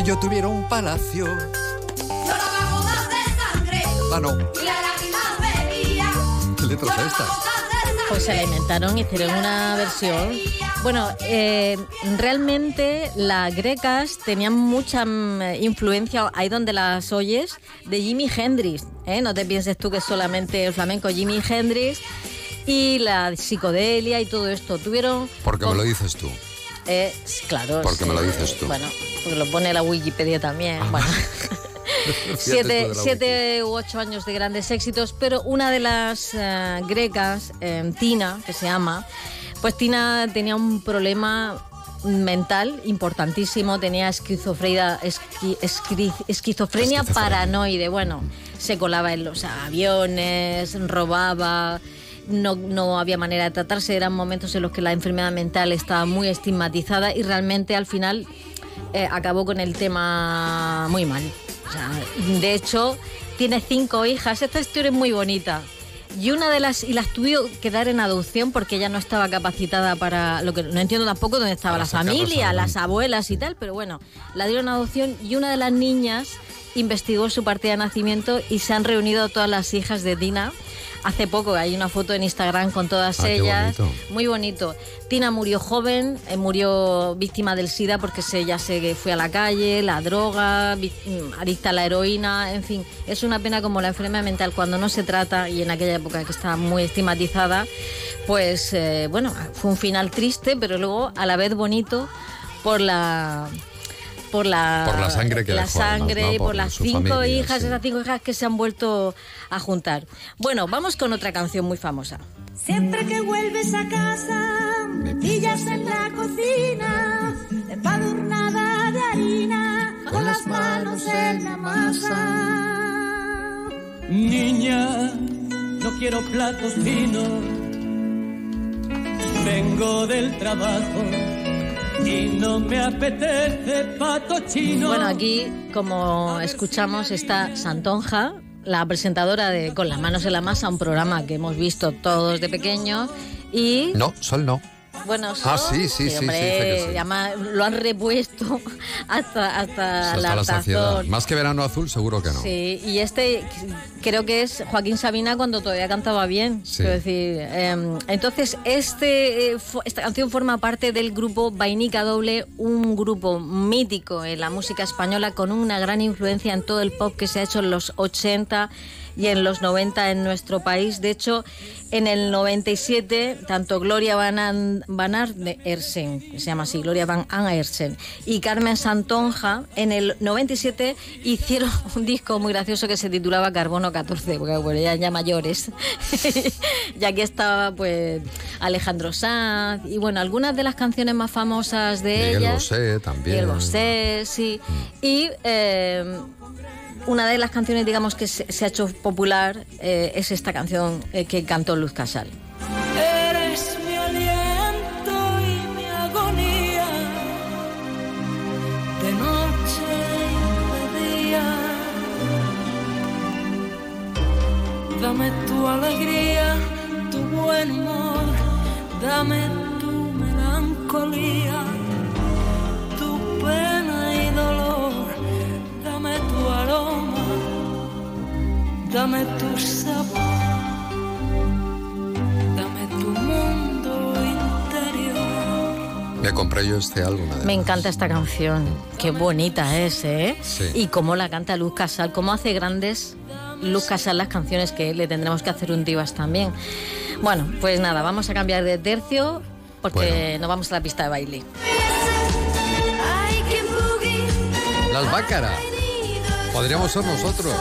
Speaker 1: Si yo tuviera un palacio.
Speaker 25: Lloraba gotas de sangre
Speaker 1: Ah, no.
Speaker 25: y la lágrima bebía.
Speaker 1: ¿Qué letra es esta?
Speaker 12: Pues se la inventaron, hicieron una versión. Bueno, eh, realmente las grecas tenían mucha mm, influencia, ahí donde las oyes, de Jimi Hendrix. ¿eh? No te pienses tú que es solamente el flamenco, Jimi Hendrix y la psicodelia y todo esto. Tuvieron...
Speaker 1: Porque me lo dices tú.
Speaker 12: Eh, claro.
Speaker 1: Porque me lo
Speaker 12: sí,
Speaker 1: dices tú.
Speaker 12: Bueno, porque lo pone la Wikipedia también. Bueno.
Speaker 1: Fíjate
Speaker 12: siete, siete u ocho años de grandes éxitos, pero una de las eh, grecas, eh, Tina, que se llama, pues Tina tenía un problema mental importantísimo, tenía esquizofrenia, esqui- esquizofrenia paranoide, bueno, se colaba en los aviones, robaba, no, no había manera de tratarse, eran momentos en los que la enfermedad mental estaba muy estigmatizada y realmente al final eh, acabó con el tema muy mal. O sea, de hecho, tiene cinco hijas. Esta historia es muy bonita. Y una de las y las tuvo que dar en adopción porque ella no estaba capacitada para lo que no entiendo tampoco dónde estaba
Speaker 40: Para
Speaker 12: la familia, las abuelas y tal, pero bueno, la dieron en adopción y una de las niñas investigó su partida de nacimiento y se han reunido todas las hijas de Tina. Hace poco hay una foto en Instagram con todas
Speaker 1: Ah, qué
Speaker 12: ellas.
Speaker 1: bonito.
Speaker 12: Muy bonito. Tina murió joven, eh, murió víctima del SIDA porque se, ya se fue a la calle, la droga, mm, adicta a la heroína, en fin. Es una pena como la enfermedad mental cuando no se trata y en aquella época que estaba muy estigmatizada, pues eh, bueno, fue un final triste, pero luego a la vez bonito por la por la,
Speaker 1: Por la sangre que
Speaker 12: la
Speaker 1: dejó, además,
Speaker 12: sangre por,
Speaker 1: Por
Speaker 12: las cinco
Speaker 1: familia,
Speaker 12: hijas,
Speaker 1: sí.
Speaker 12: esas cinco hijas que se han vuelto a juntar. Bueno, vamos con otra canción muy famosa.
Speaker 25: Siempre que vuelves a casa, me pillas en la cocina, empadurnada de harina, con las manos en la masa.
Speaker 40: Niña, no quiero platos finos. Vengo del trabajo y no me apetece pato chino.
Speaker 12: Bueno, aquí, como escuchamos, está Santonja, la presentadora de Con las manos en la masa, un programa que hemos visto todos de pequeños. Y
Speaker 1: No, Sol no.
Speaker 12: Bueno,
Speaker 1: Ah, sí, sí, sí, sí,
Speaker 12: hombre,
Speaker 1: que sí.
Speaker 12: además lo han repuesto hasta, hasta,
Speaker 1: Hasta
Speaker 12: la
Speaker 1: la saciedad. Más que verano azul, seguro que no.
Speaker 12: Sí, y este creo que es Joaquín Sabina cuando todavía cantaba bien.
Speaker 1: Sí.
Speaker 12: Quiero decir, eh, entonces, este, eh, esta canción forma parte del grupo Vainica Doble, un grupo mítico en la música española con una gran influencia en todo el pop que se ha hecho en los 80 y en los 90 en nuestro país. De hecho, en el 97, tanto Gloria Van, An- Van Aersen, que se llama así, Gloria Van Aersen, y Carmen Santonja, en el 97 hicieron un disco muy gracioso que se titulaba Carbono 14, porque bueno, ya, ya mayores. y aquí estaba pues Alejandro Sanz, y bueno, algunas de las canciones más famosas de
Speaker 1: Miguel
Speaker 12: ellas.
Speaker 1: Bosé también.
Speaker 12: Miguel Bosé, sí. Y eh, una de las canciones, digamos, que se, se ha hecho popular eh, es esta canción eh, que cantó Luz Casal.
Speaker 25: Eres mi aliento y mi agonía, de noche y de día. Dame tu alegría, tu buen humor, dame tu melancolía, tu pena dame tu sabor. Dame tu mundo interior.
Speaker 1: Me compré yo este álbum. además.
Speaker 12: Me encanta esta canción, qué bonita es, ¿eh?
Speaker 1: Sí.
Speaker 12: Y cómo la canta Luz Casal, cómo hace grandes Luz Casal las canciones que le tendremos que hacer un divas también. Bueno, pues nada, vamos a cambiar de tercio porque nos vamos a la pista de baile.
Speaker 1: Las Bácaras. Podríamos ser nosotros.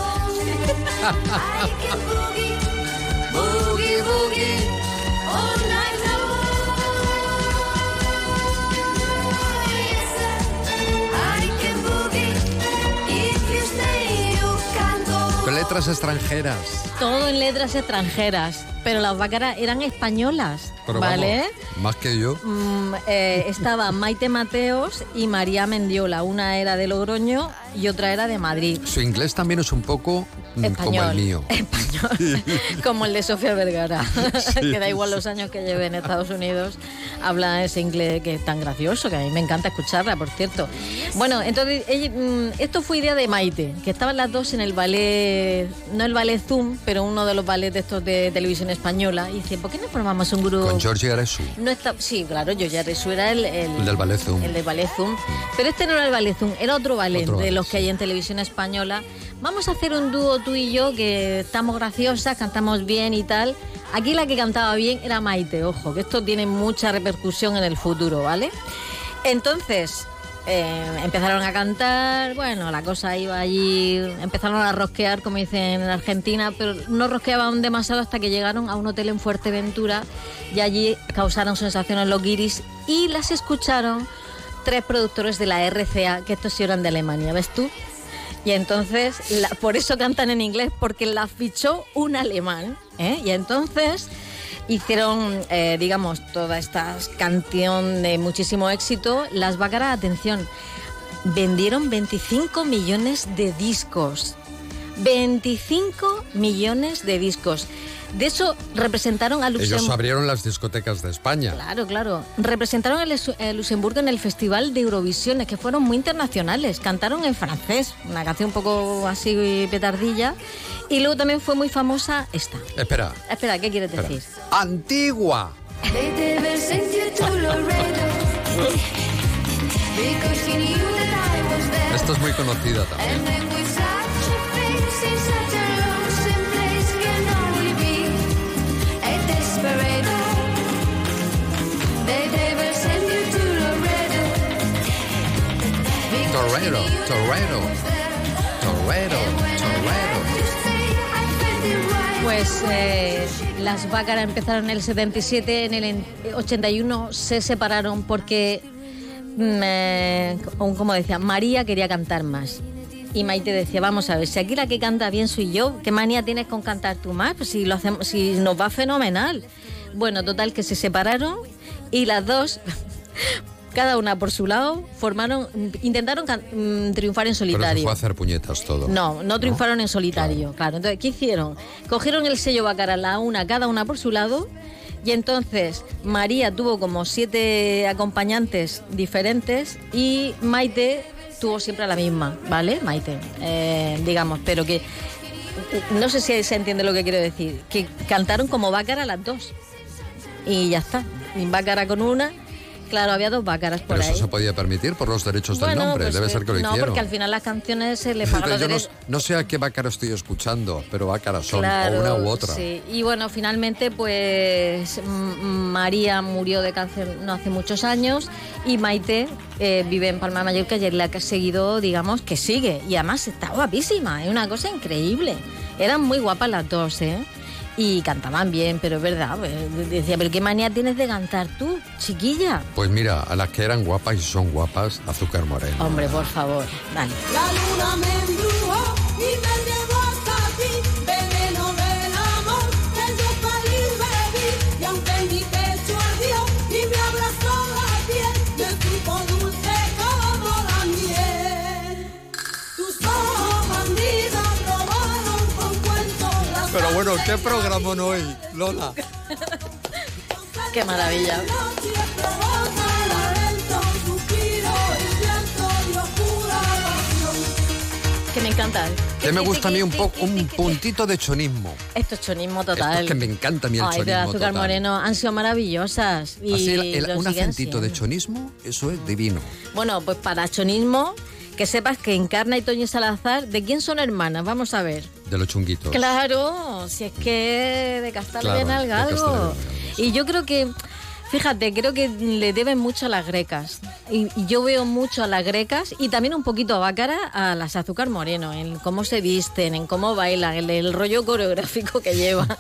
Speaker 1: Letras extranjeras.
Speaker 12: Todo en letras extranjeras, pero las bácaras eran españolas,
Speaker 1: Pero
Speaker 12: ¿vale?
Speaker 1: vamos, más que yo.
Speaker 12: Mm, eh, estaba Maite Mateos y María Mendiola. Una era de Logroño y otra era de Madrid.
Speaker 1: Su inglés también es un poco mm, como
Speaker 12: Español.
Speaker 1: el mío.
Speaker 12: Como el de Sofía Vergara, que da igual los años que lleve en Estados Unidos, habla ese inglés que es tan gracioso, que a mí me encanta escucharla, por cierto. Bueno, entonces, ella- mm, esto fue idea de Maite, que estaban las dos en el ballet, no el ballet Zoom, pero uno de los ballets de estos de televisión española, y dice, ¿por qué no formamos un grupo?
Speaker 1: Con Georgie Aresu,
Speaker 12: No está, sí, claro, yo ya Resu era el, el,
Speaker 1: el del ballet Zoom.
Speaker 12: el del ballet Zoom. Pero este no era el ballet Zoom, era otro ballet
Speaker 1: Otro
Speaker 12: de
Speaker 1: ballet,
Speaker 12: los que hay en televisión española. Vamos a hacer un dúo tú y yo que estamos graciosas, cantamos bien y tal. Aquí la que cantaba bien era Maite, ojo, que esto tiene mucha repercusión en el futuro, ¿vale? Entonces, eh, empezaron a cantar, bueno, la cosa iba allí, empezaron a rosquear, como dicen en Argentina, pero no rosqueaban demasiado hasta que llegaron a un hotel en Fuerteventura y allí causaron sensación en los guiris y las escucharon tres productores de la RCA, que estos sí eran de Alemania, ¿ves tú? Y entonces, por eso cantan en inglés, porque la fichó un alemán. ¿eh? Y entonces hicieron, eh, digamos, toda esta canción de muchísimo éxito. Las Bácaras, atención, vendieron 25 millones de discos. 25 millones de discos. De eso representaron a
Speaker 1: Ellos
Speaker 12: Luxemburgo.
Speaker 1: abrieron las discotecas de España.
Speaker 12: Claro, claro. Representaron a Luxemburgo en el Festival de Eurovisiones, que fueron muy internacionales. Cantaron en francés, una canción un poco así petardilla. Y luego también fue muy famosa esta.
Speaker 1: Espera,
Speaker 12: Espera, ¿qué quieres
Speaker 1: espera.
Speaker 12: decir?
Speaker 1: Antigua.
Speaker 25: They never sent you to Laredo because she knew that I was there.
Speaker 1: Esta es muy conocida también. Torero, torero, torero, torero.
Speaker 12: Pues eh, las Bácaras empezaron en el 77, en el en- 81 se separaron porque, mm, eh, como decía, María quería cantar más. Y Maite decía, vamos a ver, si aquí la que canta bien soy yo, ¿qué manía tienes con cantar tú más? Pues si, lo hacemos, si nos va fenomenal. Bueno, total que se separaron y las dos, cada una por su lado, formaron, intentaron can- mm, triunfar en
Speaker 1: Pero
Speaker 12: solitario.
Speaker 1: fue a hacer puñetas todo.
Speaker 12: No, no triunfaron en solitario, claro. Entonces, ¿qué hicieron? Cogieron el sello Bacara, la una, cada una por su lado, y entonces María tuvo como siete acompañantes diferentes y Maite tuvo siempre a la misma, ¿vale? Maite, eh, digamos, pero que no sé si se entiende lo que quiero decir, que cantaron como Bácara las dos. Y ya está. Bácara con una, claro, había dos Bácaras por
Speaker 1: Pero
Speaker 12: ahí.
Speaker 1: eso se podía permitir por los derechos del
Speaker 12: Bueno,
Speaker 1: nombre.
Speaker 12: pues,
Speaker 1: Debe ser que lo
Speaker 12: No,
Speaker 1: hicieron.
Speaker 12: porque al final las canciones se le pagan los
Speaker 1: Yo no,
Speaker 12: derechos.
Speaker 1: no sé a qué bácara estoy escuchando, pero bácaras son,
Speaker 12: Claro,
Speaker 1: o una u otra.
Speaker 12: Sí. Y bueno, finalmente, pues María murió de cáncer no hace muchos años y Maite eh, vive en Palma de Mallorca y es la que ha seguido, digamos, que sigue. Y además está guapísima, es una cosa increíble. Eran muy guapas las dos, ¿eh? Y cantaban bien, pero es verdad. pues, Decía, pero qué manía tienes de cantar tú, chiquilla.
Speaker 1: Pues mira, a las que eran guapas y son guapas, azúcar moreno.
Speaker 12: Hombre, por favor, dale.
Speaker 25: La luna me embrujó y me
Speaker 1: bueno, ¿qué programa no hoy, Lola?
Speaker 12: Qué maravilla. Que me encanta.
Speaker 1: Que me gusta a mí un poco un puntito de chonismo.
Speaker 12: Esto es chonismo
Speaker 1: Esto
Speaker 12: total.
Speaker 1: es que me encanta a mí el
Speaker 12: Ay,
Speaker 1: chonismo
Speaker 12: azúcar
Speaker 1: total.
Speaker 12: moreno han sido maravillosas. Y
Speaker 1: Así, el- el-
Speaker 12: lo
Speaker 1: un acentito de chonismo, eso es divino.
Speaker 12: Bueno, pues para chonismo, que sepas que Encarna y Toño Salazar, ¿de quién son hermanas? Vamos a ver.
Speaker 1: De los chunguitos.
Speaker 12: Claro, si es que de Castalia
Speaker 1: Claro, de. Castalia
Speaker 12: Y yo creo que, fíjate, creo que le deben mucho a las grecas. y, y yo veo mucho a las grecas y también un poquito a Bácara a las Azúcar Moreno, en cómo se visten, en cómo bailan, el, el rollo coreográfico que llevan,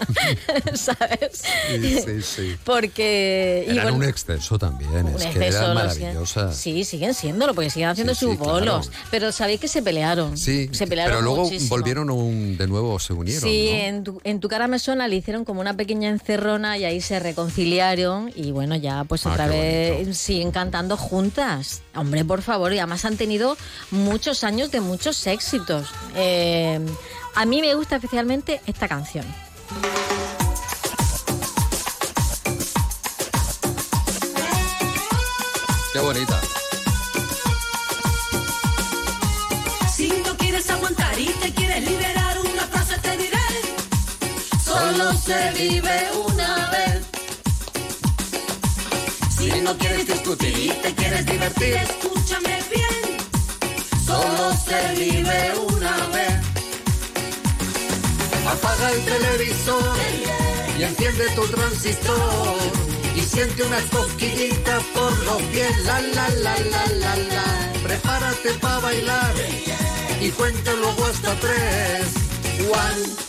Speaker 12: ¿sabes?
Speaker 41: Sí, sí, sí.
Speaker 12: Porque... y
Speaker 41: Eran
Speaker 12: bueno,
Speaker 41: un exceso también,
Speaker 12: un
Speaker 41: es que
Speaker 12: exceso,
Speaker 41: eran
Speaker 12: lo siguen-
Speaker 41: maravillosas.
Speaker 12: Sí, siguen siéndolo, porque siguen haciendo
Speaker 41: Sí,
Speaker 12: sus
Speaker 41: sí, claro.
Speaker 12: bolos. Pero sabéis que se pelearon.
Speaker 41: Sí,
Speaker 12: se pelearon
Speaker 41: pero luego
Speaker 12: muchísimo.
Speaker 41: volvieron un- de nuevo, se unieron.
Speaker 12: Sí,
Speaker 41: ¿no?
Speaker 12: en, tu, en tu cara me suena le hicieron como una pequeña encerrona y ahí se reconciliaron y bueno, ya pues
Speaker 41: Ah,
Speaker 12: otra vez siguen cantando juntas. Hombre, por favor, y además han tenido muchos años de muchos éxitos. Eh, a mí me gusta especialmente esta canción.
Speaker 41: Qué bonita.
Speaker 9: Si no quieres aguantar y te quieres liberar, una frase te diré. Solo se vive una Si no quieres discutir y te quieres divertir, escúchame bien. Solo se vive una vez.
Speaker 1: Apaga el televisor y enciende tu transistor y siente unas cosquillitas por los pies. La la la la la la. Prepárate para bailar y cuenta luego hasta tres. One,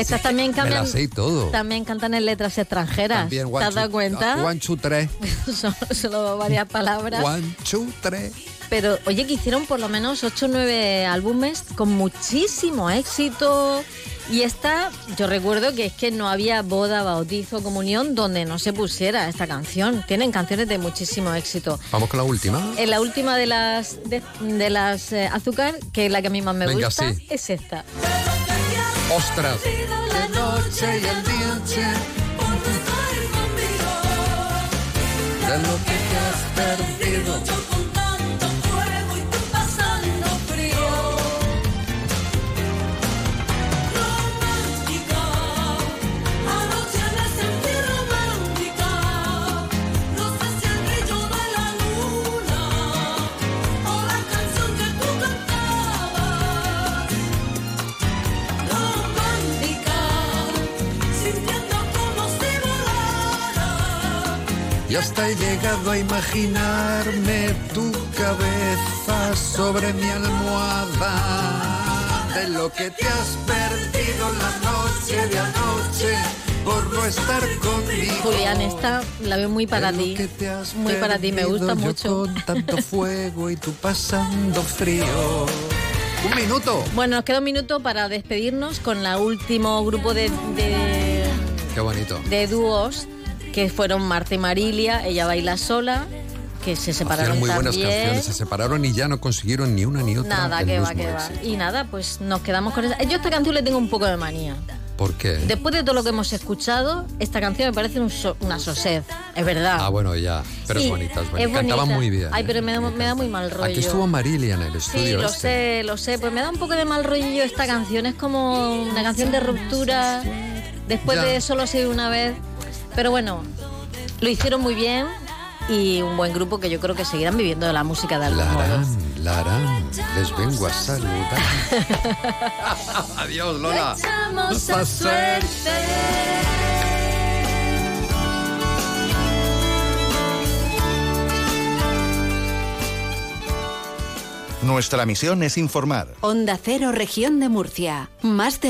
Speaker 12: Estas también
Speaker 41: Me
Speaker 12: cambian.
Speaker 41: las sé y todo.
Speaker 12: También cantan en letras extranjeras.
Speaker 41: También,
Speaker 12: ¿Te
Speaker 41: one,
Speaker 12: has dado cuenta?
Speaker 41: ah, One, two, tres.
Speaker 12: son solo varias palabras.
Speaker 41: One, two, tres.
Speaker 12: Pero oye, que hicieron por lo menos 8 o 9 álbumes con muchísimo éxito. Y esta, yo recuerdo que es que no había boda, bautizo, comunión donde no se pusiera esta canción. Tienen canciones de muchísimo éxito.
Speaker 41: Vamos con la última.
Speaker 12: En la última de las de, de las eh, azúcar, que es la que a mí más me
Speaker 41: Venga,
Speaker 12: gusta,
Speaker 41: sí.
Speaker 12: es esta.
Speaker 41: ¡Ostras!
Speaker 1: De noche y el día. De lo que te has perdido. Y hasta he llegado a imaginarme tu cabeza sobre mi almohada. De lo que te has perdido la noche de anoche por no estar conmigo.
Speaker 12: Julián, esta la veo muy para ti. Muy para ti, me gusta mucho.
Speaker 1: Con tanto fuego y tú pasando frío. Un minuto.
Speaker 12: Bueno, nos queda un minuto para despedirnos con la último grupo de, de,
Speaker 41: Qué bonito.
Speaker 12: de dúos que fueron Marta y Marilia, ella baila sola, que se separaron
Speaker 41: Hacían muy buenas
Speaker 12: también.
Speaker 41: canciones, se separaron y ya no consiguieron ni una ni otra.
Speaker 12: Nada, que va, que va. Y nada, pues nos quedamos con esa. Yo esta canción le tengo un poco de manía.
Speaker 41: ¿Por qué?
Speaker 12: Después de todo lo que hemos escuchado, esta canción me parece un so- una sosed. Es verdad.
Speaker 41: Ah, bueno, ya. Pero
Speaker 12: Sí,
Speaker 41: es bonita, es bonita.
Speaker 12: es
Speaker 41: Cantaban
Speaker 12: bonita.
Speaker 41: muy bien.
Speaker 12: Ay,
Speaker 41: ¿eh?
Speaker 12: pero me da, me da muy mal rollo.
Speaker 41: Aquí estuvo Marilia en el
Speaker 12: Sí,
Speaker 41: estudio.
Speaker 12: lo
Speaker 41: este.
Speaker 12: sé, lo sé. Pues me da un poco de mal rollo esta canción. Es como una canción de ruptura. Después
Speaker 41: Ya.
Speaker 12: de solo ser una vez. Pero bueno, lo hicieron muy bien y un buen grupo que yo creo que seguirán viviendo de la música de algún modo.
Speaker 41: Larán, Larán, les vengo a saludar. Adiós, Lola.
Speaker 9: Echamos a suerte.
Speaker 15: Nuestra misión es informar.
Speaker 11: Onda Cero, región de Murcia. Más de